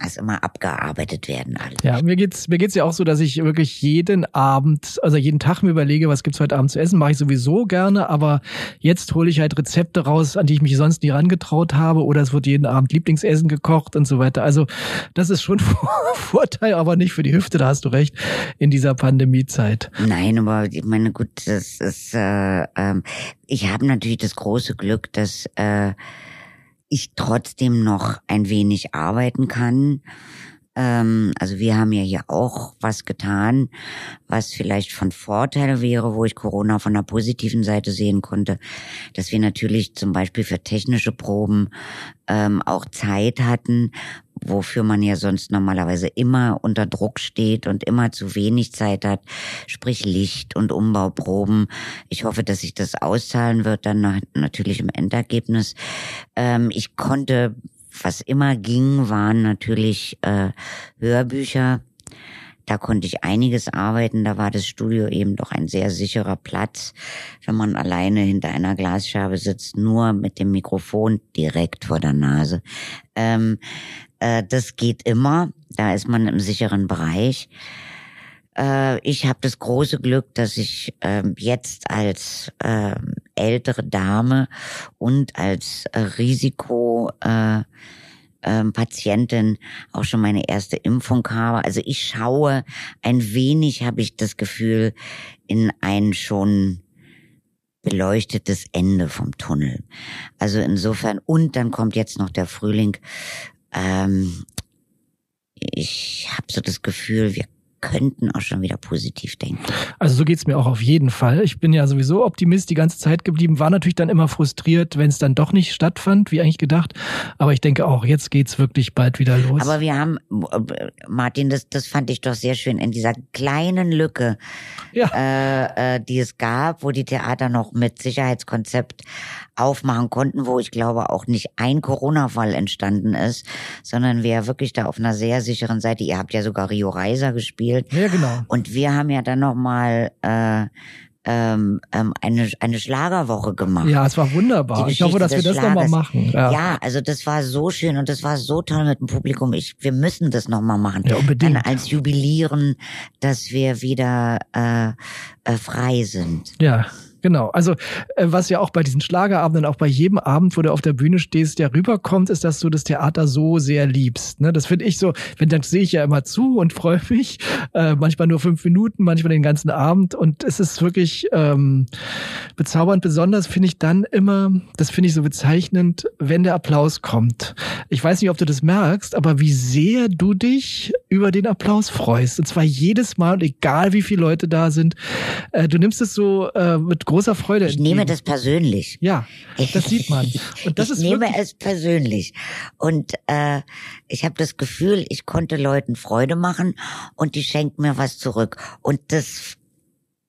das immer abgearbeitet werden alles.
Ja, mir geht's mir geht's ja auch so, dass ich wirklich jeden Abend, also jeden Tag mir überlege, was gibt's heute Abend zu essen, mache ich sowieso gerne, aber jetzt hole ich halt Rezepte raus, an die ich mich sonst nie rangetraut habe oder es wird jeden Abend Lieblingsessen gekocht und so weiter. Also, das ist schon Vorteil, aber nicht für die Hüfte, da hast du recht, in dieser Pandemiezeit.
Nein, aber ich meine, gut, das ist äh, ähm, ich habe natürlich das große Glück, dass äh, ich trotzdem noch ein wenig arbeiten kann. Ähm, also wir haben ja hier auch was getan, was vielleicht von Vorteil wäre, wo ich Corona von der positiven Seite sehen konnte, dass wir natürlich zum Beispiel für technische Proben ähm, auch Zeit hatten, wofür man ja sonst normalerweise immer unter Druck steht und immer zu wenig Zeit hat, sprich Licht und Umbauproben. Ich hoffe, dass sich das auszahlen wird, dann natürlich im Endergebnis. Ähm, ich konnte, was immer ging, waren natürlich äh, Hörbücher. Da konnte ich einiges arbeiten. Da war das Studio eben doch ein sehr sicherer Platz, wenn man alleine hinter einer Glasscheibe sitzt, nur mit dem Mikrofon direkt vor der Nase. Ähm, äh, das geht immer. Da ist man im sicheren Bereich. Äh, ich habe das große Glück, dass ich äh, jetzt als äh, ältere Dame und als äh, Risiko äh, ähm, auch schon meine erste Impfung habe. Also ich schaue ein wenig, habe ich das Gefühl, in ein schon beleuchtetes Ende vom Tunnel. Also insofern, und dann kommt jetzt noch der Frühling. Ähm, ich habe so das Gefühl, wir könnten auch schon wieder positiv denken.
Also so geht's mir auch auf jeden Fall. Ich bin ja sowieso Optimist die ganze Zeit geblieben, war natürlich dann immer frustriert, wenn es dann doch nicht stattfand, wie eigentlich gedacht. Aber ich denke auch, jetzt geht's wirklich bald wieder los.
Aber wir haben, Martin, das, das fand ich doch sehr schön, in dieser kleinen Lücke, ja. äh, äh, die es gab, wo die Theater noch mit Sicherheitskonzept aufmachen konnten, wo ich glaube auch nicht ein Corona-Fall entstanden ist, sondern wir wirklich da auf einer sehr sicheren Seite, ihr habt ja sogar Rio Reiser gespielt.
Ja, genau.
Und wir haben ja dann nochmal äh, ähm, ähm, eine, eine Schlagerwoche gemacht.
Ja, es war wunderbar. Ich hoffe, dass wir das nochmal machen.
Ja. ja. also das war so schön und das war so toll mit dem Publikum. Ich, wir müssen das nochmal machen.
Ja, unbedingt.
Dann als Jubilieren, dass wir wieder äh, äh, frei sind.
Ja, Genau. Also äh, was ja auch bei diesen Schlagerabenden, auch bei jedem Abend, wo du auf der Bühne stehst, der rüberkommt, ist, dass du das Theater so sehr liebst. Ne? Das finde ich so, wenn dann sehe ich ja immer zu und freue mich. Äh, manchmal nur fünf Minuten, manchmal den ganzen Abend. Und es ist wirklich ähm, bezaubernd. Besonders finde ich dann immer, das finde ich so bezeichnend, wenn der Applaus kommt. Ich weiß nicht, ob du das merkst, aber wie sehr du dich über den Applaus freust. Und zwar jedes Mal, und egal wie viele Leute da sind. Äh, du nimmst es so äh, mit großer Freude.
Ich nehme das persönlich.
Ja, das sieht man.
Und das ich ist nehme es persönlich. Und äh, ich habe das Gefühl, ich konnte Leuten Freude machen und die schenken mir was zurück. Und das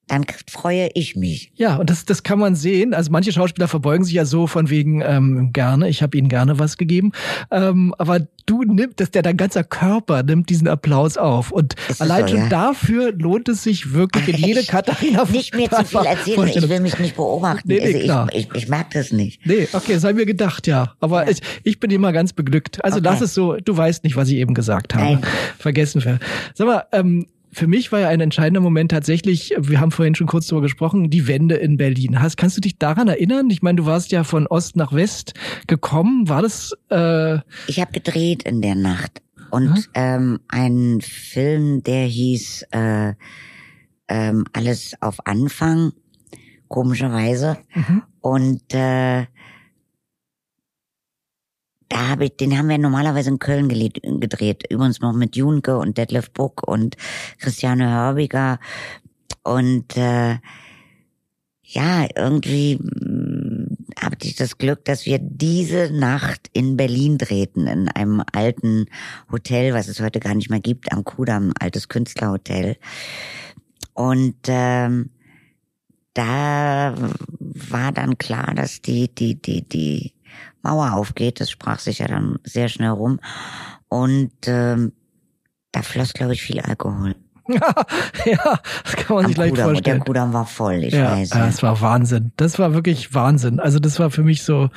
dann freue ich mich.
Ja, und das, das kann man sehen. Also manche Schauspieler verbeugen sich ja so von wegen ähm, gerne, ich habe ihnen gerne was gegeben. Ähm, aber du nimmst, dass der dein ganzer Körper nimmt diesen Applaus auf. Und allein so, schon ja? dafür lohnt es sich wirklich in jede Katharina
Nicht mir zu viel erzählen, ich will mich nicht beobachten. Nee, nee, also klar. Ich, ich, ich, mag das nicht.
Nee, okay, das haben wir gedacht, ja. Aber ja. Ich, ich bin immer ganz beglückt. Also okay. das ist so, du weißt nicht, was ich eben gesagt habe. Nein. Vergessen wir. Sag mal, ähm, für mich war ja ein entscheidender Moment tatsächlich, wir haben vorhin schon kurz darüber gesprochen, die Wende in Berlin. Hast, kannst du dich daran erinnern? Ich meine, du warst ja von Ost nach West gekommen. War das? Äh
ich habe gedreht in der Nacht und hm? ähm, ein Film, der hieß äh, ähm, alles auf Anfang, komischerweise. Mhm. Und äh, da habe ich, den haben wir normalerweise in Köln gedreht. Übrigens noch mit Junke und Detlef Buck und Christiane Hörbiger. Und äh, ja, irgendwie hm, habe ich das Glück, dass wir diese Nacht in Berlin drehten, in einem alten Hotel, was es heute gar nicht mehr gibt, am Kudamm, altes Künstlerhotel. Und ähm, da war dann klar, dass die, die, die, die Mauer aufgeht. Das sprach sich ja dann sehr schnell rum. Und ähm, da floss, glaube ich, viel Alkohol.
ja, das kann man Am sich leicht Kudamm. vorstellen.
der Kudamm war voll, ich
ja,
weiß.
Ja, es war Wahnsinn. Das war wirklich Wahnsinn. Also das war für mich so,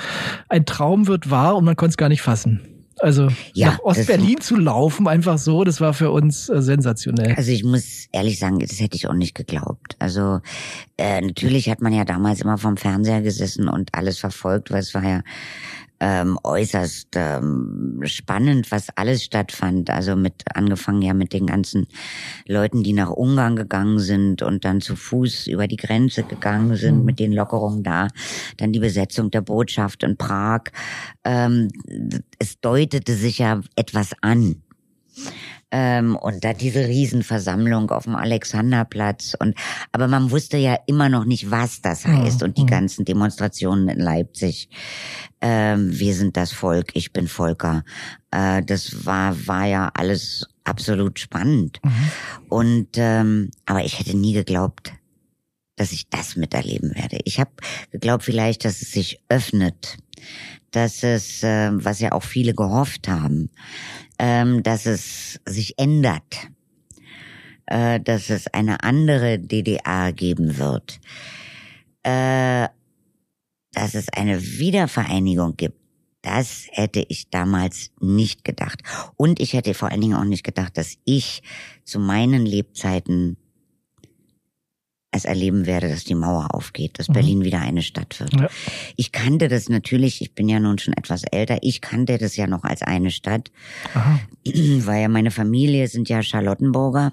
ein Traum wird wahr und man konnte es gar nicht fassen. Also ja, nach Ostberlin zu laufen, einfach so, das war für uns äh, sensationell.
Also ich muss ehrlich sagen, das hätte ich auch nicht geglaubt. Also äh, natürlich hat man ja damals immer vom Fernseher gesessen und alles verfolgt, weil es war ja ähm, äußerst ähm, spannend, was alles stattfand. Also mit angefangen ja mit den ganzen Leuten, die nach Ungarn gegangen sind und dann zu Fuß über die Grenze gegangen sind, mhm. mit den Lockerungen da, dann die Besetzung der Botschaft in Prag. Ähm, es deutete sich ja etwas an. Ähm, und da diese Riesenversammlung auf dem Alexanderplatz und aber man wusste ja immer noch nicht, was das heißt und die ganzen Demonstrationen in Leipzig. Ähm, wir sind das Volk, ich bin Volker. Äh, das war war ja alles absolut spannend mhm. und ähm, aber ich hätte nie geglaubt, dass ich das miterleben werde. Ich habe geglaubt vielleicht, dass es sich öffnet, dass es, äh, was ja auch viele gehofft haben, ähm, dass es sich ändert, äh, dass es eine andere DDR geben wird, äh, dass es eine Wiedervereinigung gibt. Das hätte ich damals nicht gedacht. Und ich hätte vor allen Dingen auch nicht gedacht, dass ich zu meinen Lebzeiten es erleben werde, dass die Mauer aufgeht, dass mhm. Berlin wieder eine Stadt wird. Ja. Ich kannte das natürlich, ich bin ja nun schon etwas älter, ich kannte das ja noch als eine Stadt, Aha. weil ja meine Familie sind ja Charlottenburger.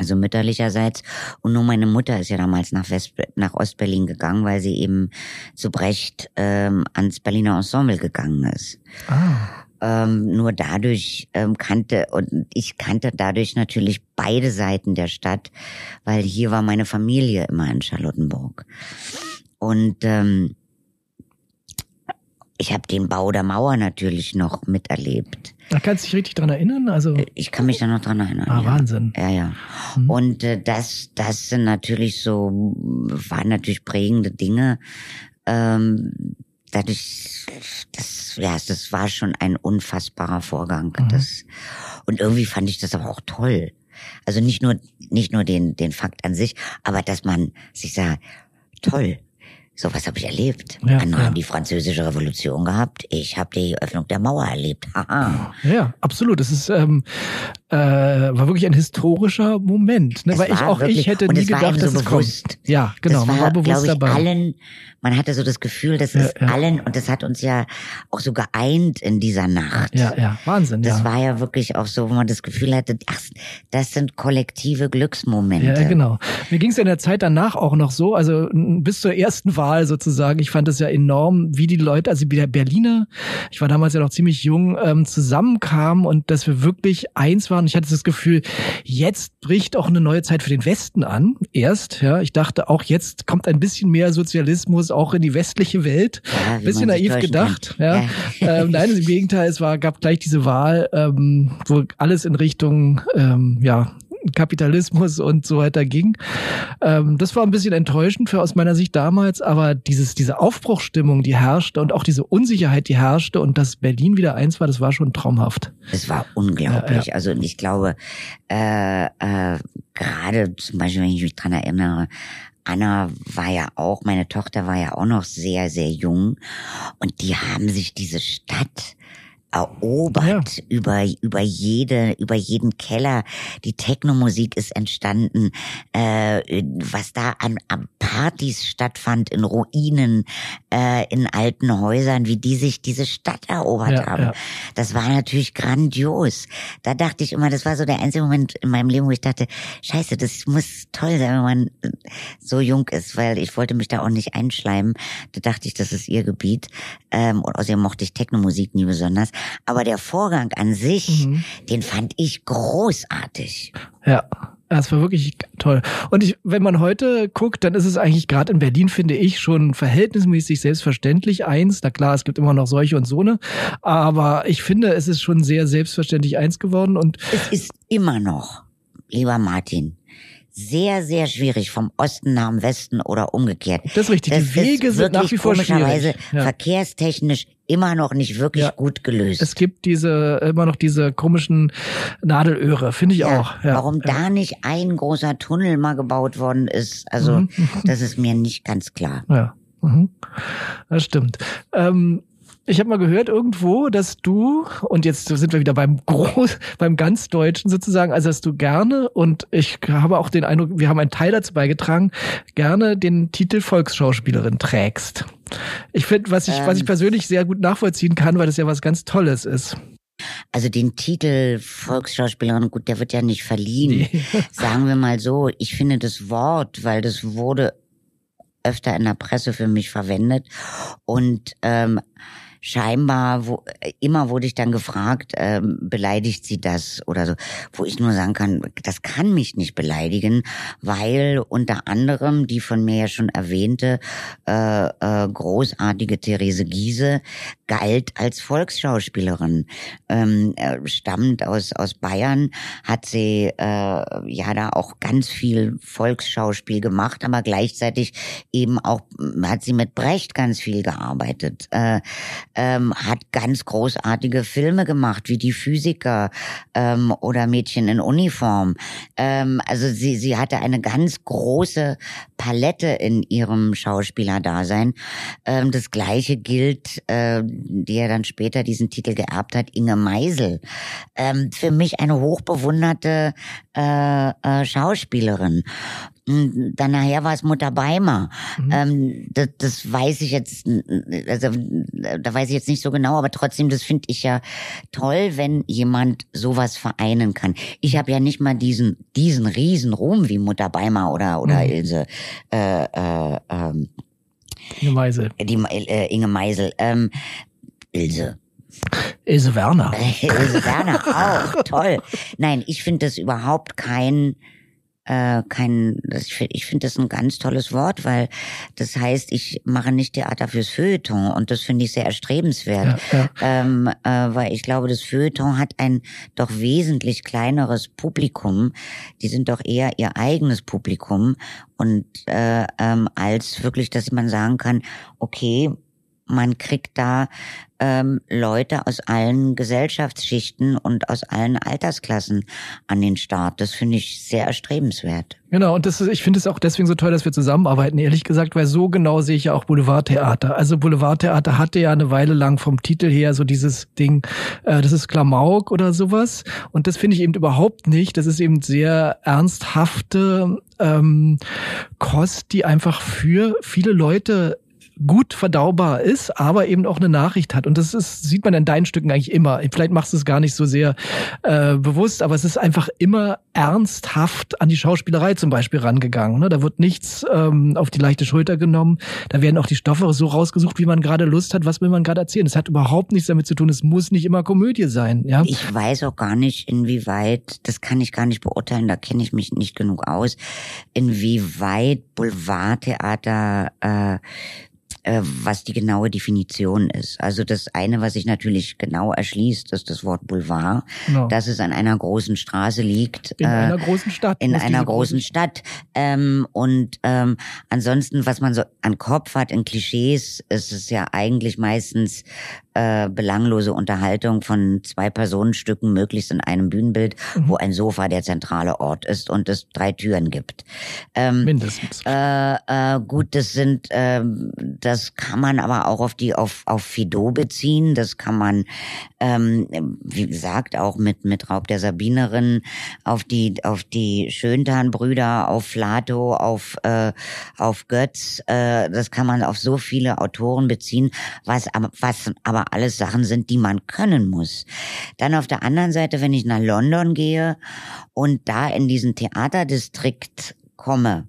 Also mütterlicherseits. Und nur meine Mutter ist ja damals nach West, nach Ostberlin gegangen, weil sie eben zu Brecht ähm, ans Berliner Ensemble gegangen ist. Ah ähm, nur dadurch ähm, kannte und ich kannte dadurch natürlich beide Seiten der Stadt, weil hier war meine Familie immer in Charlottenburg. Und ähm, ich habe den Bau der Mauer natürlich noch miterlebt.
Da kannst du dich richtig dran erinnern? Also
ich kann mich da noch dran erinnern.
Ah,
ja.
Wahnsinn.
Ja, ja. Mhm. Und äh, das, das sind natürlich so, waren natürlich prägende Dinge. Ähm, dadurch, das, ja, das war schon ein unfassbarer Vorgang. Mhm. Das, und irgendwie fand ich das aber auch toll. Also nicht nur, nicht nur den, den Fakt an sich, aber dass man sich sagt, toll, Sowas habe ich erlebt. Ja, Andere ja. haben die französische Revolution gehabt. Ich habe die Öffnung der Mauer erlebt. Haha.
Ja, absolut. Das ist ähm, äh, war wirklich ein historischer Moment, ne? weil ich auch wirklich, ich hätte nie gedacht, dass so es bewusst. kommt. Ja, genau.
Das
war, man war bewusst ich, dabei.
Allen, man hatte so das Gefühl, dass ja, es allen und das hat uns ja auch so geeint in dieser Nacht.
Ja, ja, Wahnsinn.
Das war ja wirklich auch so, wo man das Gefühl hatte, ach, das sind kollektive Glücksmomente. Ja,
genau. Mir ging es in der Zeit danach auch noch so, also bis zur ersten Wahl Wahl sozusagen. Ich fand es ja enorm, wie die Leute, also wie der Berliner, ich war damals ja noch ziemlich jung, ähm, zusammenkamen und dass wir wirklich eins waren. Ich hatte das Gefühl, jetzt bricht auch eine neue Zeit für den Westen an. Erst, ja. Ich dachte auch, jetzt kommt ein bisschen mehr Sozialismus auch in die westliche Welt. Ja, bisschen naiv gedacht. Ja. ja. ähm, nein, im Gegenteil, es war, gab gleich diese Wahl, ähm, wo alles in Richtung ähm, ja, Kapitalismus und so weiter ging. Ähm, das war ein bisschen enttäuschend für aus meiner Sicht damals, aber dieses, diese Aufbruchstimmung, die herrschte und auch diese Unsicherheit, die herrschte und dass Berlin wieder eins war, das war schon traumhaft.
Es war unglaublich. Ja, ja. Also ich glaube, äh, äh, gerade zum Beispiel, wenn ich mich dran erinnere, Anna war ja auch, meine Tochter war ja auch noch sehr, sehr jung und die haben sich diese Stadt erobert ja. über über jede über jeden Keller. Die Technomusik ist entstanden, äh, was da an, an Partys stattfand in Ruinen, äh, in alten Häusern, wie die sich diese Stadt erobert ja, haben. Ja. Das war natürlich grandios. Da dachte ich immer, das war so der einzige Moment in meinem Leben, wo ich dachte, Scheiße, das muss toll sein, wenn man so jung ist, weil ich wollte mich da auch nicht einschleimen. Da dachte ich, das ist ihr Gebiet. Ähm, und außerdem mochte ich Technomusik nie besonders. Aber der Vorgang an sich, mhm. den fand ich großartig.
Ja. Das war wirklich toll. Und ich, wenn man heute guckt, dann ist es eigentlich gerade in Berlin, finde ich, schon verhältnismäßig selbstverständlich eins. Na klar, es gibt immer noch solche und so ne. Aber ich finde, es ist schon sehr selbstverständlich eins geworden. Und
es ist immer noch, lieber Martin, sehr, sehr schwierig vom Osten nach dem Westen oder umgekehrt.
Das ist richtig. Die Wege sind nach wie vor schwierig.
Ja. verkehrstechnisch immer noch nicht wirklich ja. gut gelöst.
Es gibt diese immer noch diese komischen Nadelöhre, finde ich ja, auch.
Ja. Warum da nicht ein großer Tunnel mal gebaut worden ist, also mhm. das ist mir nicht ganz klar.
Ja. Mhm. Das stimmt. Ähm, ich habe mal gehört irgendwo, dass du, und jetzt sind wir wieder beim Groß, beim ganz Deutschen sozusagen, also dass du gerne, und ich habe auch den Eindruck, wir haben einen Teil dazu beigetragen, gerne den Titel Volksschauspielerin trägst. Ich finde, was ich, ähm, was ich persönlich sehr gut nachvollziehen kann, weil das ja was ganz Tolles ist.
Also den Titel Volksschauspielerin, gut, der wird ja nicht verliehen. Nee. Sagen wir mal so, ich finde das Wort, weil das wurde öfter in der Presse für mich verwendet und ähm, scheinbar, wo, immer wurde ich dann gefragt, ähm, beleidigt sie das oder so, wo ich nur sagen kann, das kann mich nicht beleidigen, weil unter anderem die von mir ja schon erwähnte äh, äh, großartige Therese Giese galt als Volksschauspielerin, ähm, äh, stammt aus aus Bayern, hat sie äh, ja da auch ganz viel Volksschauspiel gemacht, aber gleichzeitig eben auch hat sie mit Brecht ganz viel gearbeitet. Äh, ähm, hat ganz großartige Filme gemacht, wie die Physiker ähm, oder Mädchen in Uniform. Ähm, also sie, sie hatte eine ganz große Palette in ihrem Schauspielerdasein. Ähm, das gleiche gilt, äh, die ja dann später diesen Titel geerbt hat, Inge Meisel. Ähm, für mich eine hochbewunderte äh, äh, Schauspielerin. Dann nachher war es Mutter Beimer. Mhm. Ähm, das, das weiß ich jetzt, also da weiß ich jetzt nicht so genau, aber trotzdem, das finde ich ja toll, wenn jemand sowas vereinen kann. Ich habe ja nicht mal diesen diesen riesen Ruhm wie Mutter Beimer oder oder mhm. Ilse. Äh, äh, ähm,
Inge Meisel.
Die, äh, Inge Meisel. Ähm, Ilse.
Ilse Werner.
Ilse Werner auch, toll. Nein, ich finde das überhaupt kein äh, kein, das, ich finde das ein ganz tolles Wort, weil das heißt, ich mache nicht Theater fürs Feuilleton und das finde ich sehr erstrebenswert, ja, ja. Ähm, äh, weil ich glaube, das Feuilleton hat ein doch wesentlich kleineres Publikum. Die sind doch eher ihr eigenes Publikum und äh, ähm, als wirklich, dass man sagen kann, okay, man kriegt da ähm, Leute aus allen Gesellschaftsschichten und aus allen Altersklassen an den Start. Das finde ich sehr erstrebenswert.
Genau, und das ist, ich finde es auch deswegen so toll, dass wir zusammenarbeiten, ehrlich gesagt, weil so genau sehe ich ja auch Boulevardtheater. Also Boulevardtheater hatte ja eine Weile lang vom Titel her so dieses Ding, äh, das ist Klamauk oder sowas. Und das finde ich eben überhaupt nicht. Das ist eben sehr ernsthafte ähm, Kost, die einfach für viele Leute gut verdaubar ist, aber eben auch eine Nachricht hat. Und das ist, sieht man in deinen Stücken eigentlich immer. Vielleicht machst du es gar nicht so sehr äh, bewusst, aber es ist einfach immer ernsthaft an die Schauspielerei zum Beispiel rangegangen. Ne? Da wird nichts ähm, auf die leichte Schulter genommen. Da werden auch die Stoffe so rausgesucht, wie man gerade Lust hat, was will man gerade erzählen. Es hat überhaupt nichts damit zu tun, es muss nicht immer Komödie sein. Ja?
Ich weiß auch gar nicht, inwieweit, das kann ich gar nicht beurteilen, da kenne ich mich nicht genug aus, inwieweit Boulevardtheater äh, äh, was die genaue Definition ist. Also das eine, was sich natürlich genau erschließt, ist das Wort Boulevard, no. dass es an einer großen Straße liegt.
In äh, einer großen Stadt.
In einer großen Stadt. Ähm, und ähm, ansonsten, was man so an Kopf hat in Klischees, ist es ja eigentlich meistens äh, belanglose Unterhaltung von zwei Personenstücken, möglichst in einem Bühnenbild, mhm. wo ein Sofa der zentrale Ort ist und es drei Türen gibt.
Ähm, Mindestens.
Äh, äh, gut, das sind, äh, das kann man aber auch auf die auf auf Fido beziehen. Das kann man, ähm, wie gesagt, auch mit mit Raub der Sabinerin auf die auf die Schöntan-Brüder, auf Flato, auf äh, auf Götz. Äh, das kann man auf so viele Autoren beziehen, was was aber alles Sachen sind, die man können muss. Dann auf der anderen Seite, wenn ich nach London gehe und da in diesen Theaterdistrikt komme,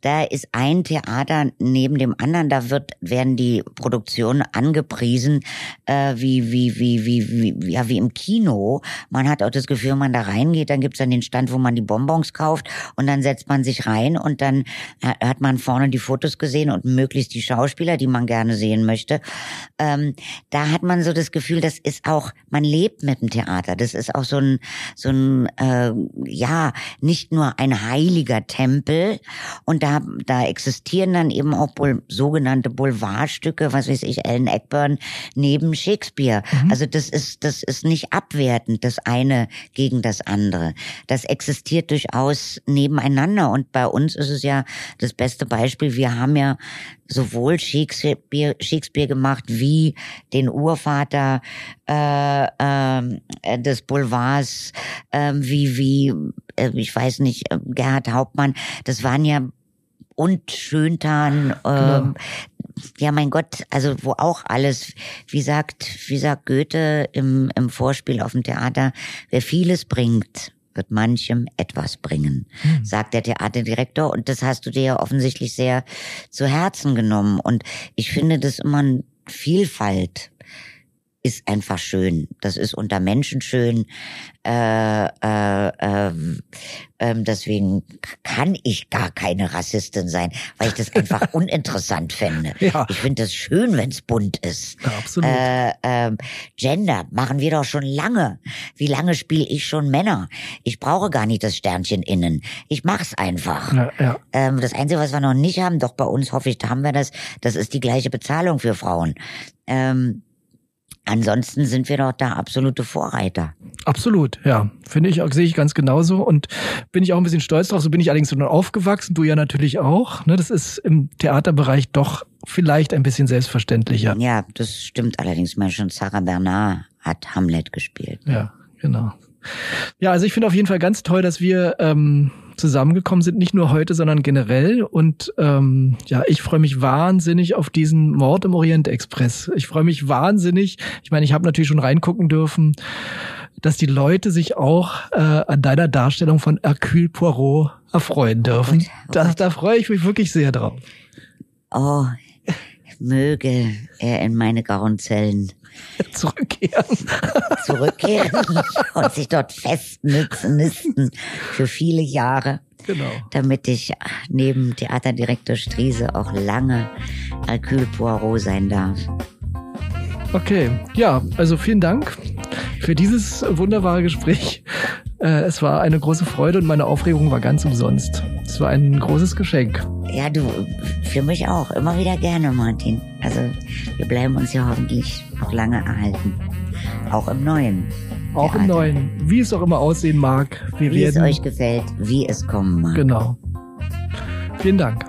da ist ein Theater neben dem anderen, da wird, werden die Produktionen angepriesen, äh, wie, wie, wie, wie, wie, ja, wie im Kino. Man hat auch das Gefühl, wenn man da reingeht, dann gibt's dann den Stand, wo man die Bonbons kauft und dann setzt man sich rein und dann hat man vorne die Fotos gesehen und möglichst die Schauspieler, die man gerne sehen möchte. Ähm, da hat man so das Gefühl, das ist auch, man lebt mit dem Theater. Das ist auch so ein, so ein, äh, ja, nicht nur ein heiliger Tempel und da, da existieren dann eben auch Bul sogenannte Boulevardstücke, was weiß ich, Ellen Eckburn neben Shakespeare. Mhm. Also das ist, das ist nicht abwertend, das eine gegen das andere. Das existiert durchaus nebeneinander. Und bei uns ist es ja das beste Beispiel. Wir haben ja sowohl Shakespeare, Shakespeare gemacht wie den Urvater äh, äh, des Boulevards, äh, wie, wie, äh, ich weiß nicht, Gerhard Hauptmann. Das waren ja und Schöntan. Genau. Ähm, ja, mein Gott, also wo auch alles, wie sagt, wie sagt Goethe im, im Vorspiel auf dem Theater, wer vieles bringt, wird manchem etwas bringen, hm. sagt der Theaterdirektor. Und das hast du dir ja offensichtlich sehr zu Herzen genommen. Und ich finde das immer eine Vielfalt ist einfach schön. Das ist unter Menschen schön. Äh, äh, äh, äh, deswegen kann ich gar keine Rassistin sein, weil ich das einfach uninteressant fände. Ja. Ich finde das schön, wenn es bunt ist.
Ja, absolut.
Äh, äh, Gender machen wir doch schon lange. Wie lange spiele ich schon Männer? Ich brauche gar nicht das Sternchen innen. Ich mach's einfach. Ja, ja. Ähm, das Einzige, was wir noch nicht haben, doch bei uns hoffe ich, haben wir das, das ist die gleiche Bezahlung für Frauen. Ähm, Ansonsten sind wir doch da absolute Vorreiter.
Absolut, ja. Finde ich, sehe ich ganz genauso und bin ich auch ein bisschen stolz drauf. So bin ich allerdings so aufgewachsen, du ja natürlich auch. Ne, das ist im Theaterbereich doch vielleicht ein bisschen selbstverständlicher.
Ja, das stimmt allerdings. Mal schon Sarah Bernard hat Hamlet gespielt.
Ja, genau. Ja, also ich finde auf jeden Fall ganz toll, dass wir ähm, zusammengekommen sind, nicht nur heute, sondern generell. Und ähm, ja, ich freue mich wahnsinnig auf diesen Mord im Orient Express. Ich freue mich wahnsinnig. Ich meine, ich habe natürlich schon reingucken dürfen, dass die Leute sich auch äh, an deiner Darstellung von Hercule Poirot erfreuen dürfen. Oh Gott, oh da, da freue ich mich wirklich sehr drauf.
Oh, möge er in meine grauen Zellen
zurückkehren.
Zurückkehren und sich dort festnisten für viele Jahre.
Genau.
Damit ich neben Theaterdirektor Striese auch lange Hercule Poirot sein darf.
Okay, ja, also vielen Dank für dieses wunderbare Gespräch. Äh, es war eine große Freude und meine Aufregung war ganz umsonst. Es war ein großes Geschenk.
Ja, du, für mich auch. Immer wieder gerne, Martin. Also wir bleiben uns ja hoffentlich noch lange erhalten. Auch im Neuen.
Auch Theater. im also Neuen. Wie es auch immer aussehen mag.
Wir wie werden... es euch gefällt, wie es kommen mag.
Genau. Vielen Dank.